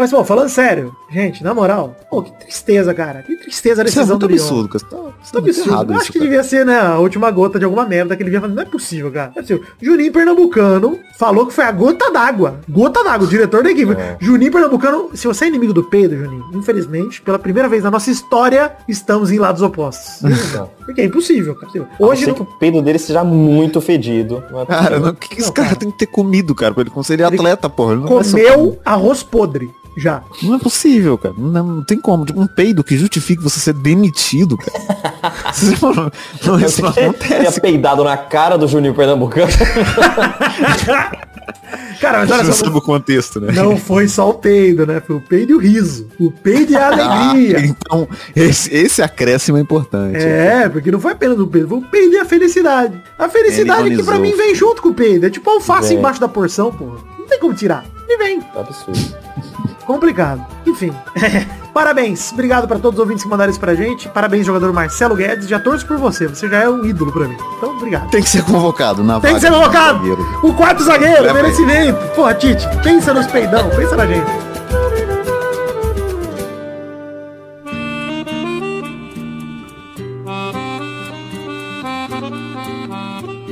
Mas, bom, falando sério, gente, na moral, pô, que tristeza, cara. Que tristeza a Isso é decisão muito do Lyon. absurdo, cara. Tá, você Isso tá é absurdo. errado Eu acho isso, que cara. devia ser, né, a última gota de alguma merda que ele devia fazer. Não é possível, cara. Não é possível. Juninho Pernambucano falou que foi a gota d'água. Gota d'água, o diretor da equipe. É. Juninho Pernambucano, se você é inimigo do Pedro, Juninho, infelizmente, pela primeira vez na nossa história, estamos em lados opostos. Não. Porque é impossível, cara. Hoje Hoje sei não... que o peido dele seja muito fedido. É Cara, o que, que esse Não, cara, cara. tem que ter comido, cara, pra ele conseguir Ele atleta, porra. Ele comeu arroz podre. Já. Não é possível, cara. Não, não tem como. Tipo, um peido que justifique você ser demitido, cara. Fala, não, isso não acontece. peidado na cara do Juninho Pernambucano. Cara, mas olha só, o contexto, né? não foi só o peido, né? Foi o peido e o riso. O peido e a Ah, alegria. então, esse, esse acréscimo é importante. É, porque não foi apenas o peido, foi o peido e a felicidade. A felicidade que pra mim vem junto com o peido. É tipo alface Vem. embaixo da porção, pô. Tem como tirar. E vem. Absurdo. Complicado. Enfim. Parabéns. Obrigado pra todos os ouvintes que mandaram isso pra gente. Parabéns, jogador Marcelo Guedes. Já torço por você. Você já é um ídolo pra mim. Então, obrigado. Tem que ser convocado na Tem que ser do convocado. O quarto zagueiro, Leva aí. merecimento. Porra, Tite, pensa nos peidão, pensa na gente.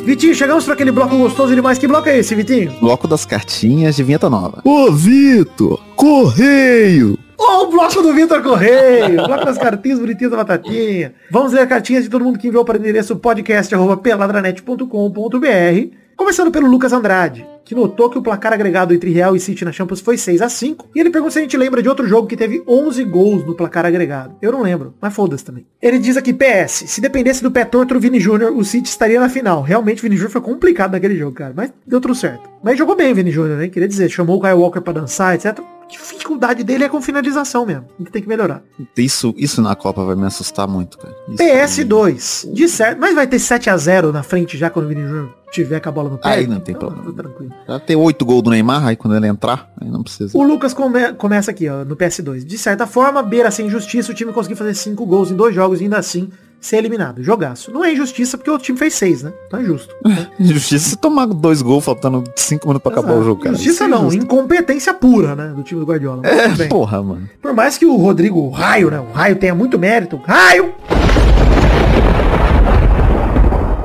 Vitinho, chegamos para aquele bloco gostoso demais. Que bloco é esse, Vitinho? Bloco das cartinhas de vinheta nova. Ô, Vitor! Correio! Ô, o bloco do Vitor Correio, bloco das cartinhas bonitinhas da batatinha. Vamos ler cartinhas de todo mundo que enviou para o endereço podcast.peladranet.com.br. Começando pelo Lucas Andrade, que notou que o placar agregado entre Real e City na Champions foi 6 a 5 E ele pergunta se a gente lembra de outro jogo que teve 11 gols no placar agregado. Eu não lembro, mas foda-se também. Ele diz aqui, PS, se dependesse do pé torto do Vini Júnior, o City estaria na final. Realmente o Vini Júnior foi complicado naquele jogo, cara. Mas deu tudo certo. Mas jogou bem o Vini Júnior, né? Queria dizer, chamou o Kyle Walker pra dançar, etc. Dificuldade dele é com finalização mesmo. Gente tem que melhorar. Isso, isso na Copa vai me assustar muito, cara. Isso PS2, de certo, mas vai ter 7 a 0 na frente já quando o Vini Júnior tiver com a bola no pé. Aí não tem Então, problema. tá tranquilo. Já tem oito gols do Neymar, aí quando ele entrar, aí não precisa. O Lucas come- começa aqui, ó, no PS2. De certa forma, beira sem injustiça, o time conseguiu fazer 5 gols em dois jogos e ainda assim ser eliminado. Jogaço. Não é injustiça porque o time fez 6, né? Então é justo. Injustiça se tomar dois gols faltando cinco minutos pra acabar o jogo, cara. Injustiça é não, incompetência pura, né? Do time do Guardiola. É, porra, mano. Por mais que o Rodrigo o Raio, né? O Raio tenha muito mérito. Raio!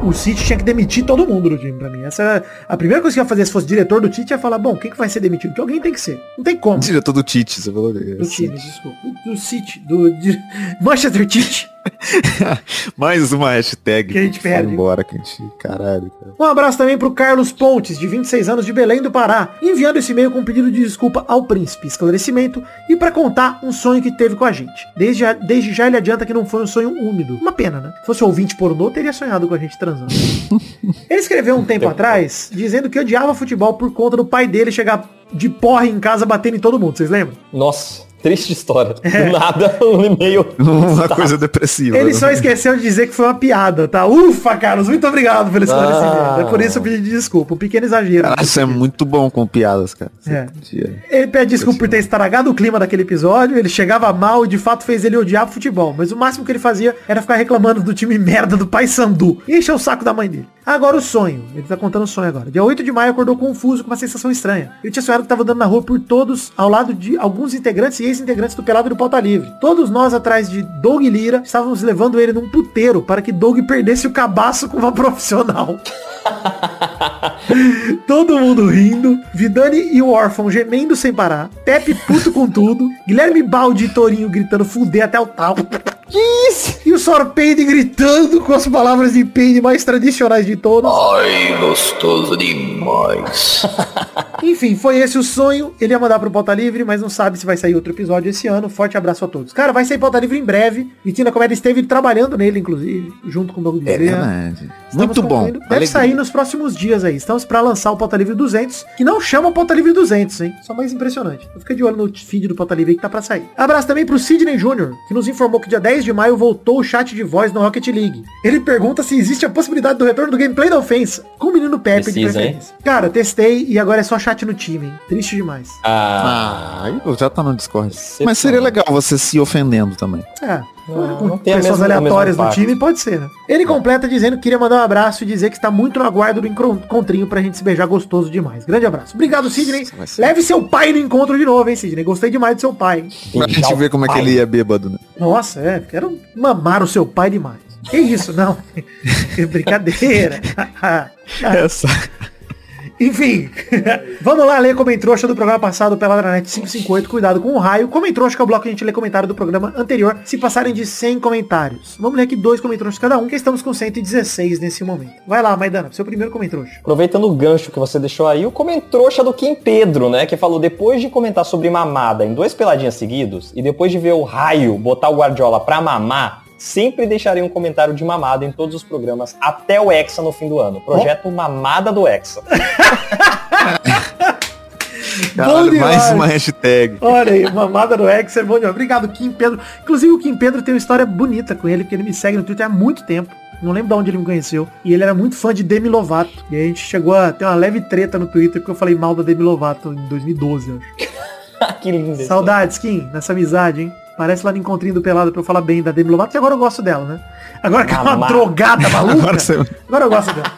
O City tinha que demitir todo mundo do time pra mim. Essa era a primeira coisa que eu ia fazer se fosse diretor do Tite ia falar, bom, quem que vai ser demitido? Porque alguém tem que ser. Não tem como. Diretor do Tite, você falou. Do time, desculpa. Do City, do de- Manchester Tite. Mais uma hashtag. Que a gente perde. embora, que a gente... Caralho, cara. Um abraço também pro Carlos Pontes, de 26 anos, de Belém do Pará, enviando esse e-mail com um pedido de desculpa ao príncipe, esclarecimento e pra contar um sonho que teve com a gente. Desde, já- desde já ele adianta que não foi um sonho úmido. Uma pena, né? Se fosse ouvinte pornô, teria sonhado com a gente transando. ele escreveu um tempo atrás, dizendo que odiava futebol por conta do pai dele chegar de porra em casa batendo em todo mundo, vocês lembram? Nossa, triste história. É. Do nada, um e-mail. Uma coisa depressiva. Ele né? só esqueceu de dizer que foi uma piada, tá? Ufa, Carlos, muito obrigado pelo esclarecimento. Ah. É por isso eu pedi desculpa, um pequeno exagero. Cara, você é muito bom com piadas, cara. É. Ele pede desculpa por ter estragado o clima daquele episódio, ele chegava mal e de fato fez ele odiar futebol, mas o máximo que ele fazia era ficar reclamando do time merda do Pai Sandu e encher o saco da mãe dele. Agora o sonho, ele tá contando o sonho agora. Dia 8 de maio acordou confuso com uma sensação estranha. Ele tinha sonhado que tava andando na rua por todos, ao lado de alguns integrantes e ex-integrantes do Pelado do Pauta Livre. Todos nós atrás de Doug Lira estávamos levando ele num puteiro para que Doug perdesse o cabaço com uma profissional. Todo mundo rindo, Vidani e o órfão gemendo sem parar, Pepe puto com tudo, Guilherme Baldi e Torinho gritando fuder até o tal. Que isso? E o Sorpeide gritando com as palavras de peide mais tradicionais de todas. Ai, gostoso demais. Enfim, foi esse o sonho. Ele ia mandar pro Pauta Livre, mas não sabe se vai sair outro episódio esse ano. Forte abraço a todos. Cara, vai sair Pauta Livre em breve. Vitina Comédia esteve trabalhando nele, inclusive, junto com o Doug É Bezerra. verdade. Muito bom. Deve Alegria. sair nos próximos dias aí. Estamos pra lançar o Pauta Livre 200, que não chama Pauta Livre 200, hein? Só mais impressionante. Fica de olho no feed do Pauta Livre aí que tá pra sair. Abraço também pro Sidney Jr., que nos informou que dia 10 de maio voltou o chat de voz no Rocket League. Ele pergunta se existe a possibilidade do retorno do gameplay da ofensa, com o menino Pepe de Precisa, hein? preferência. Cara, testei e agora é só chat no time, hein? Triste demais. Ah, Ah, já tá no Discord. Você Mas seria tá- legal você se ofendendo também. É. Não, com pessoas mesma- aleatórias do time, pode ser, né? Ele completa dizendo que queria mandar um abraço e dizer que está muito no aguardo do encontrinho pra gente se beijar gostoso demais. Grande abraço. Obrigado, Sidney. ser. Leve seu pai no encontro de novo, hein, Sidney? Gostei demais do seu pai. hein? Pra gente ver como é que ele é bêbado, né? Nossa, é. Quero mamar o seu pai demais. Que isso, não. Brincadeira. Essa. Enfim, vamos lá ler Comentrouxa do programa passado pela Dranet 558. Cuidado com o raio. Comentrouxa que é o bloco que a gente lê comentário do programa anterior, se passarem de 100 comentários. Vamos ler aqui dois Comentrouxas cada um, que estamos com 116 nesse momento. Vai lá, Maidana, seu primeiro Comentrouxa. Aproveitando o gancho que você deixou aí, o comentrouxa do Kim Pedro, né? Que falou, depois de comentar sobre mamada em dois peladinhas seguidos, e depois de ver o raio botar o Guardiola pra mamar, sempre deixarei um comentário de mamada em todos os programas até o Hexa no fim do ano. Projeto Mamada do Hexa. Caralho, mais uma hashtag. Olha aí, mamada do X é bom demais. Obrigado, Kim Pedro. Inclusive, o Kim Pedro tem uma história bonita com ele, porque ele me segue no Twitter há muito tempo. Não lembro de onde ele me conheceu. E ele era muito fã de Demi Lovato. E a gente chegou a ter uma leve treta no Twitter, porque eu falei mal da Demi Lovato em 2012, eu acho. que lindo. Saudades, Kim, nessa amizade, hein? Parece lá no encontrinho do Pelado pra eu falar bem da Demi Lovato, e agora eu gosto dela, né? Agora que é uma drogada maluca, Agora você- agora eu gosto dela.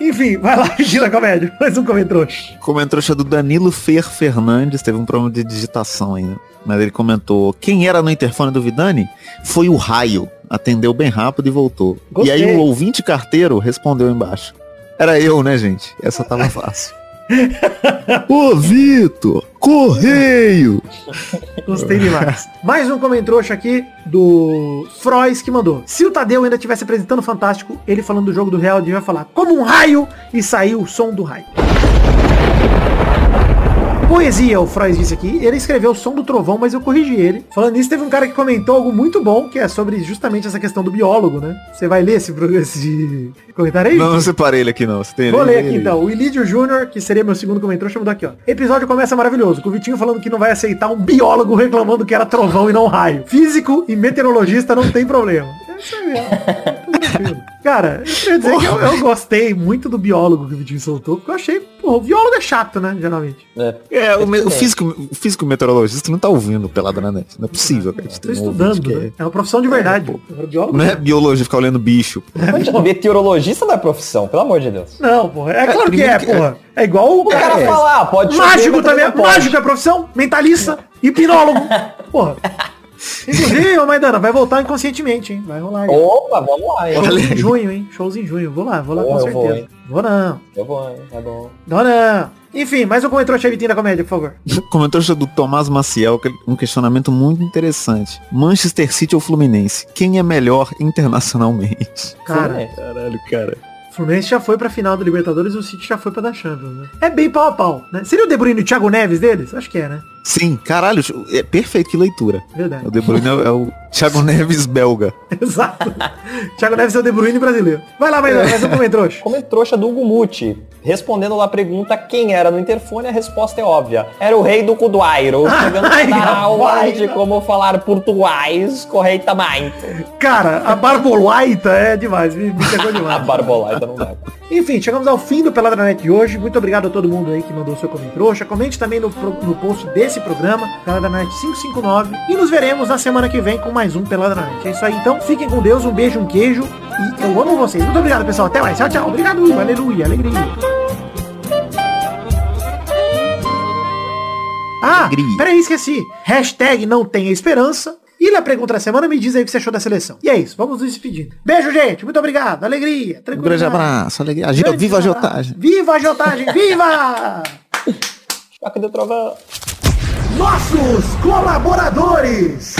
Enfim, vai lá, Gila Comédia. Mais um comentário. Comentrouxa do Danilo Fer Fernandes, teve um problema de digitação ainda. Mas ele comentou, quem era no interfone do Vidani? Foi o Raio. Atendeu bem rápido e voltou. Gostei. E aí o ouvinte carteiro respondeu embaixo. Era eu, né, gente? Essa tava fácil. Ô, Vitor! Correio! Gostei demais. Mais um comentrouxa aqui do Frois que mandou. Se o Tadeu ainda estivesse apresentando Fantástico, ele falando do jogo do Real, ele devia falar como um raio e saiu o som do raio. Poesia, o Frois disse aqui. Ele escreveu o som do trovão, mas eu corrigi ele. Falando nisso, teve um cara que comentou algo muito bom, que é sobre justamente essa questão do biólogo, né? Você vai ler esse, esse comentário aí? Não, não separei ele aqui não. Você tem Vou ele? ler aqui então. O Ilídio Júnior, que seria meu segundo comentário, chamou daqui, ó. Episódio começa maravilhoso, com o Vitinho falando que não vai aceitar um biólogo reclamando que era trovão e não raio. Físico e meteorologista não tem problema. É isso aí mesmo. Tranquilo. Cara, eu queria dizer que eu, eu gostei muito do biólogo que o Vitinho soltou, porque eu achei, pô, o biólogo é chato, né, geralmente. É. É, o, me- o físico, o físico meteorologista não tá ouvindo pelada na net. Não é possível, cara. Tô estudando, né? É uma profissão de verdade. pô. Agora, biólogo Não é biologia ficar olhando bicho. pô. Mas Meteorologista não é profissão, pelo amor de Deus. Não, porra. É claro que é, que- porra. É igual o cara cara. fala, ah, pode Mágico também. Mágico é profissão. Mentalista. Hipnólogo. Porra. Inclusive, ô Maidana, vai voltar inconscientemente, hein? Vai rolar. aí. Opa, vamos lá, hein? Shows em junho, hein? Shows em junho. Vou lá, vou lá Pô, com certeza. vou, hein? Vou não. Eu vou, hein? É bom. Não, não. Enfim, mais um comentário Chevitinho da comédia, por favor. Comentou do Tomás Maciel, que- um questionamento muito interessante. Manchester City ou Fluminense? Quem é melhor internacionalmente? Cara. Caralho, cara. Fluminense já foi pra final do Libertadores e o City já foi pra dar Champions, né? É bem pau a pau, né? Seria o De Bruyne e o Thiago Neves deles? Acho que é, né? Sim, caralho, é perfeito, que leitura. Verdade. O De Bruyne é, o- é o Thiago Neves belga. Exato. Thiago Neves é o De Bruyne brasileiro. Vai lá, Maidana, mais um comentário. Como é trouxa do Gumuti. Respondendo lá a pergunta quem era no interfone, a resposta é óbvia. Era o rei do Cuduairo, chegando Ai, de como falar português corretamente. Cara, a Barbolaita é demais, me, me pegou A demais. barbolaita não dá. Enfim, chegamos ao fim do Peladranet de hoje. Muito obrigado a todo mundo aí que mandou seu comentário. Comente também no, no post desse programa, Peladranet 559. E nos veremos na semana que vem com mais um Peladranet. É isso aí, então. Fiquem com Deus, um beijo, um queijo. E eu amo vocês. Muito obrigado, pessoal. Até mais. Tchau, tchau. Obrigado. Aleluia. Alegria. Ah, Alegria. peraí, esqueci. Hashtag não tenha esperança. E na pergunta da semana me diz aí o que você achou da seleção. E é isso, vamos nos despedindo. Beijo, gente. Muito obrigado. Alegria. Um grande abraço, alegria. Grande viva a abraço. agiotagem. Viva a agiotagem! Viva! Do trovão. Nossos colaboradores!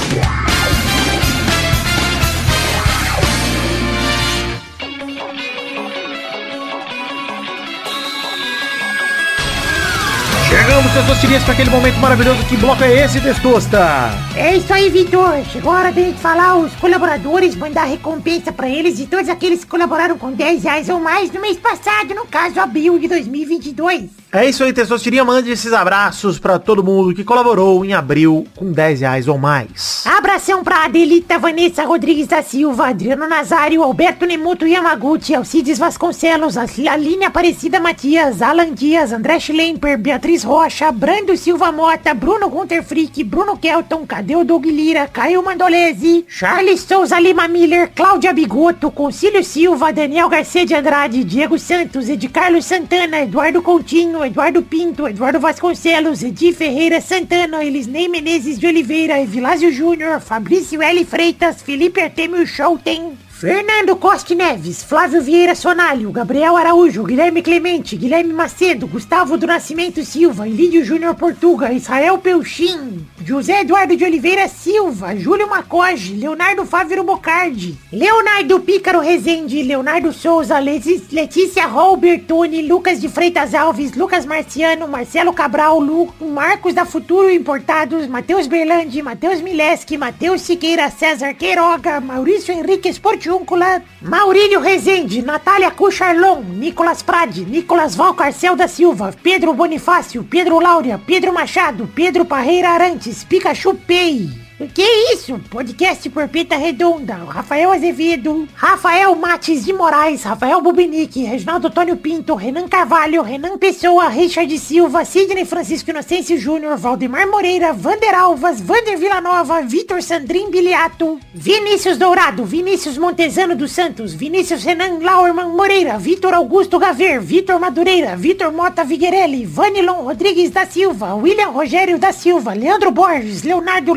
Chegamos, Testosterinhas, para aquele momento maravilhoso. Que bloco é esse, Testosta? É isso aí, Vitor. Chegou a hora da gente falar os colaboradores, mandar recompensa pra eles e todos aqueles que colaboraram com 10 reais ou mais no mês passado, no caso, abril de 2022. É isso aí, Testosterinha. Mande esses abraços para todo mundo que colaborou em abril com 10 reais ou mais. Abração pra Adelita Vanessa Rodrigues da Silva, Adriano Nazário, Alberto Nemuto Yamaguchi, Alcides Vasconcelos, Aline Aparecida Matias, Alan Dias, André Schlemper, Beatriz Rocha, Brando Silva Mota, Bruno Gunter Frick, Bruno Kelton, Cadeu Doug Lira, Caio Mandolese, Charles Souza Lima Miller, Cláudia Bigoto, Concílio Silva, Daniel Garcia de Andrade, Diego Santos, Ed Carlos Santana, Eduardo Coutinho, Eduardo Pinto, Eduardo Vasconcelos, Edi Ferreira Santana, Elisnei Menezes de Oliveira, Evilásio Júnior, Fabrício L. Freitas, Felipe Artemio Schouten, Fernando Costa Neves, Flávio Vieira Sonalho, Gabriel Araújo, Guilherme Clemente, Guilherme Macedo, Gustavo do Nascimento Silva, Ilídio Júnior Portuga, Israel Peuchim, José Eduardo de Oliveira Silva, Júlio Macoge, Leonardo Fávero Bocardi, Leonardo Pícaro Rezende, Leonardo Souza, Letícia Robertoni, Lucas de Freitas Alves, Lucas Marciano, Marcelo Cabral, Lu, Marcos da Futuro Importados, Matheus Berlandi, Matheus Mileski, Matheus Siqueira, César Queiroga, Maurício Henrique Esportiúncula, Maurílio Rezende, Natália Cucharlon, Nicolas Prade, Nicolas Valcarcel da Silva, Pedro Bonifácio, Pedro Laura, Pedro Machado, Pedro Parreira Arantes, Pikachu Pay. Que isso? Podcast Porpeta Redonda, Rafael Azevedo, Rafael Mates de Moraes, Rafael Bubinique, Reginaldo Antônio Pinto, Renan Carvalho, Renan Pessoa, Richard Silva, Sidney Francisco Inocêncio Júnior, Valdemar Moreira, Vander Alvas, Vander Villanova, Vitor Sandrin Biliato, Vinícius Dourado, Vinícius Montezano dos Santos, Vinícius Renan Lauerman Moreira, Vitor Augusto Gaver, Vitor Madureira, Vitor Mota Viguerelli, Vanilon Rodrigues da Silva, William Rogério da Silva, Leandro Borges, Leonardo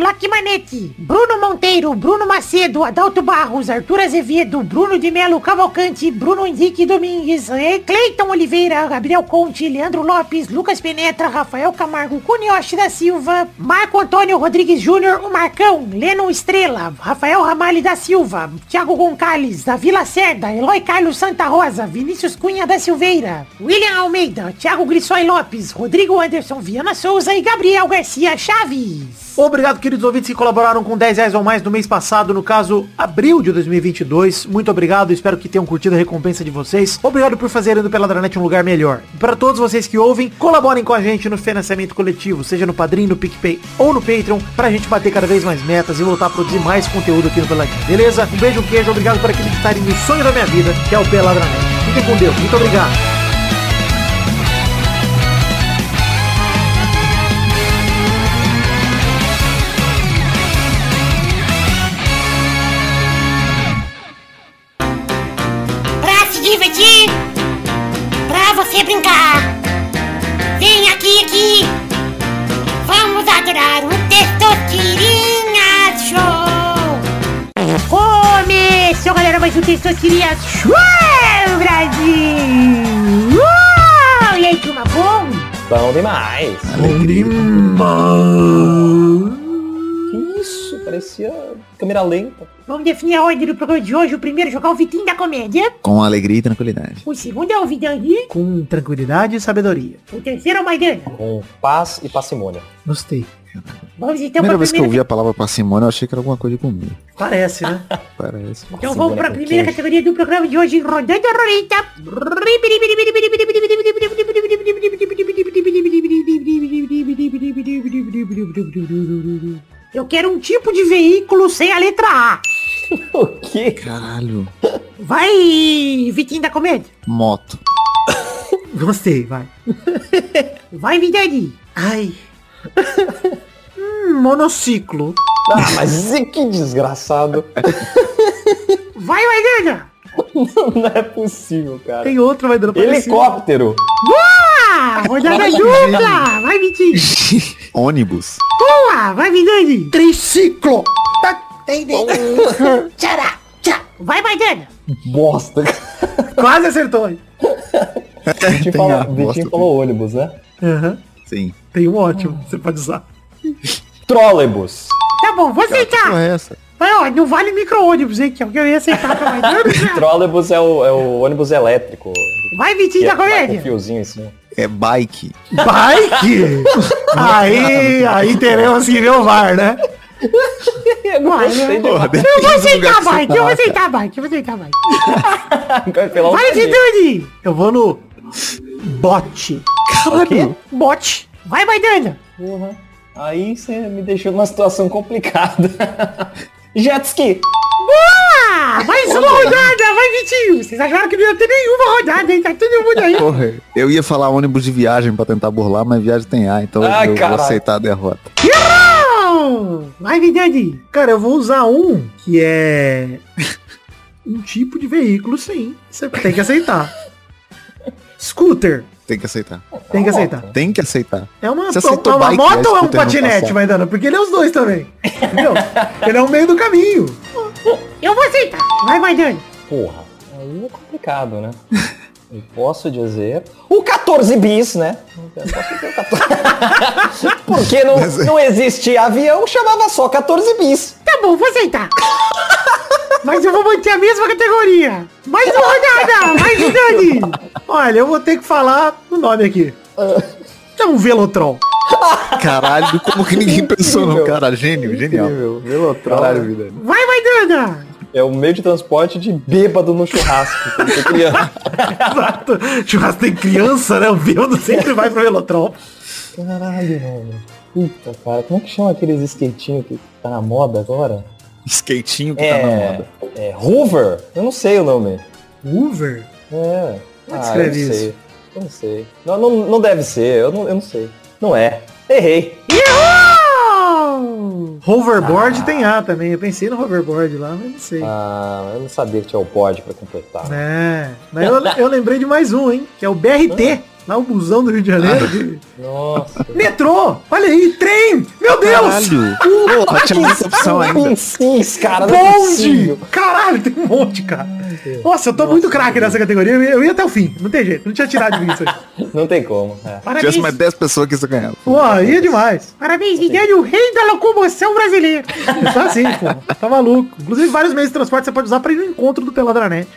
Lacmanetti, Bruno Monteiro, Bruno Macedo, Adalto Barros, Arthur Azevedo, Bruno de Melo Cavalcante, Bruno Henrique Domingues, eh, Cleiton Oliveira, Gabriel Conte, Leandro Lopes, Lucas Penetra, Rafael Camargo, Cunioche da Silva, Marco Antônio Rodrigues Júnior, o Marcão, Lennon Estrela, Rafael Ramalho da Silva, Thiago Gonçalves, da Vila Cerda, Eloy Carlos Santa Rosa, Vinícius Cunha da Silveira, William Almeida, Thiago Grissói Lopes, Rodrigo Anderson Viana Souza e Gabriel Garcia Chaves. Obrigado, queridos ouvintes colaboraram com 10 reais ou mais no mês passado, no caso, abril de 2022. Muito obrigado, espero que tenham curtido a recompensa de vocês. Obrigado por fazerem do Peladranet um lugar melhor. Para todos vocês que ouvem, colaborem com a gente no financiamento coletivo, seja no Padrim, no PicPay ou no Patreon, pra gente bater cada vez mais metas e voltar a produzir mais conteúdo aqui no Peladinho. Beleza? Um beijo, um queijo, obrigado por acreditarem no sonho da minha vida, que é o Peladranet. Fiquem com Deus, muito obrigado. Começou, galera, mais um Testosterinha Show, Brasil. Uau! E aí, turma, bom? Bom demais. Que isso? Parecia câmera lenta. Vamos definir a ordem do programa de hoje. O primeiro jogar o Vitinho da Comédia. Com alegria e tranquilidade. O segundo é o Vidani. Com tranquilidade e sabedoria. O terceiro é o Maidana. Com paz e parcimônia. Gostei. Vamos então Primeira vez que eu ouvi a palavra parcimônia, eu achei que era alguma coisa de comer. Parece, né? Parece. Então vamos pra Parcimônia com primeira queijo. categoria do programa de hoje, rodando a roleta. Eu quero um tipo de veículo sem a letra A. O quê? Caralho. Vai, Vitinho da Comédia. Moto. Gostei, vai. Vai, Vidani. Ai. Monociclo. Ah, mas que desgraçado. Vai, Maidana. Não é possível, cara. Tem outro, vai dando pra Helicóptero. Boa! Rodada dupla. Vai, Vitinho. Ônibus. Boa! Vai, Vidani. Triciclo. Tchará, tchá. Vai, Maidana. Bosta. Quase acertou. hein? Vitinho, Tem falou, Vitinho falou ônibus, né? Aham. Sim. Tem um ótimo, você pode usar. Trólebus. Tá bom, vou Que aceitar. porra é essa? Mas, ó, não vale micro-ônibus, hein? Que é o que eu ia aceitar pra Maidana. Trólebus é o, é o ônibus elétrico. Vai, Que Vitinho é, da vai com Comédia. fiozinho em cima. É bike. Bike? aí, aí teremos que ver o VAR, né? Eu não Vai, gostei de Porra, Eu vou aceitar que bike, eu vou tá. aceitar a bike, eu vou aceitar a bike. Vai. Vidani. Eu vou no bote. Caralho. Bote. Vai, Maidana. Porra. Aí você me deixou numa situação complicada. Jet ski. Ah, mais uma rodada, vai, Vitinho. Vocês acharam que não ia ter nenhuma rodada, hein? Tá todo mundo aí. Porra, eu ia falar ônibus de viagem pra tentar burlar, mas viagem tem A, então Ai, eu vou caralho. aceitar a derrota. Não! Vai, Vidani. Cara, eu vou usar um que é um tipo de veículo, sim. Você tem que aceitar. Scooter. Tem que aceitar. Tem que aceitar. Tem que aceitar. É uma, Você é uma bike, moto é ou é um patinete, dando? Porque ele é os dois também. Entendeu? ele é o meio do caminho. Eu vou aceitar. Vai, vai, Dani. Porra, aí é complicado, né? Eu posso dizer o 14 bis, né? Eu posso dizer o 14. Porque não, não existia avião, chamava só 14 bis. Tá bom, vou aceitar. Mas eu vou manter a mesma categoria. Mais uma rodada. Mais um Dani. Olha, eu vou ter que falar o nome aqui. É um Velotrol. Caralho, como que ninguém pensou no cara? Gênio, genial. Incrível, Velotrol. Caralho, vida. Vai, vai, Dana. É o meio de transporte de bêbado no churrasco. Exato. Churrasco tem criança, né? O bêbado sempre vai pro Velotrol. Caralho, mano. Puta, cara, como é que chama aqueles skatinhos que tá na moda agora? Skatinho que tá na É, moda. é Hoover? Eu não sei o nome. Uber? É. Como é que Ah, eu escreve não isso? sei. Eu não sei. Não, não, não deve ser, eu não, eu não sei. Não é. Errei. Errou! Hoverboard tem A também. Eu pensei no hoverboard lá, mas não sei. Ah, eu não sabia que tinha o pod pra completar. É. Mas eu, eu lembrei de mais um, hein? Que é o BRT. Lá o busão do Rio de Janeiro. de- Nossa. Metrô! Olha aí, trem! Meu Deus! Caralho! Porra, tinha muita opção ainda. Sim, cara, é Bonde! possível. Caralho, tem um monte, cara. Nossa, eu tô muito craque nessa categoria. Eu ia, até o fim. Não tem jeito. Não tinha tirado de mim isso aí. Não tem como. é. Parabéns. tivesse mais 10 pessoas que isso ganhava. Pô, ia demais. Parabéns, Vidani, o rei da locomoção brasileira. Tá assim, pô. Tá maluco. Inclusive, vários meios de transporte você pode usar pra ir no encontro do Peladranet.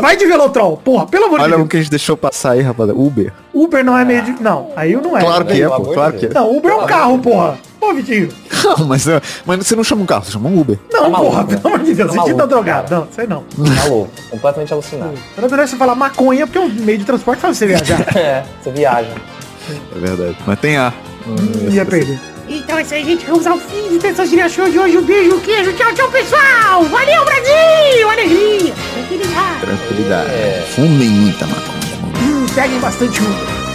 Vai de Velotrol. Porra, pelo amor de Olha o Deus. que a gente deixou passar aí, rapaziada. Uber. Uber não é meio de... Não, aí não é. Claro que é, pô. Claro que é. Não, Uber é um carro, porra. Pô, Vitinho. Não, mas, eh, mas você não chama um carro, você chama um Uber. Não, Tá maluco, porra, né? pelo amor de Deus. Tá Você tá maluco, drogado. Não, sei não. Maluco. Completamente alucinado. Era melhor você falar maconha, porque é um meio de transporte faz você viajar. É, você viaja. É verdade. Mas tem A. Ia perder. Então é isso aí, gente. Vamos ao fim de Testosterinha Show de hoje. Um beijo, um queijo. Tchau, tchau, pessoal. Valeu, Brasil. Alegria. Tranquilidade. Tranquilidade. É. Fumem muita maconha. Peguem bastante Uber.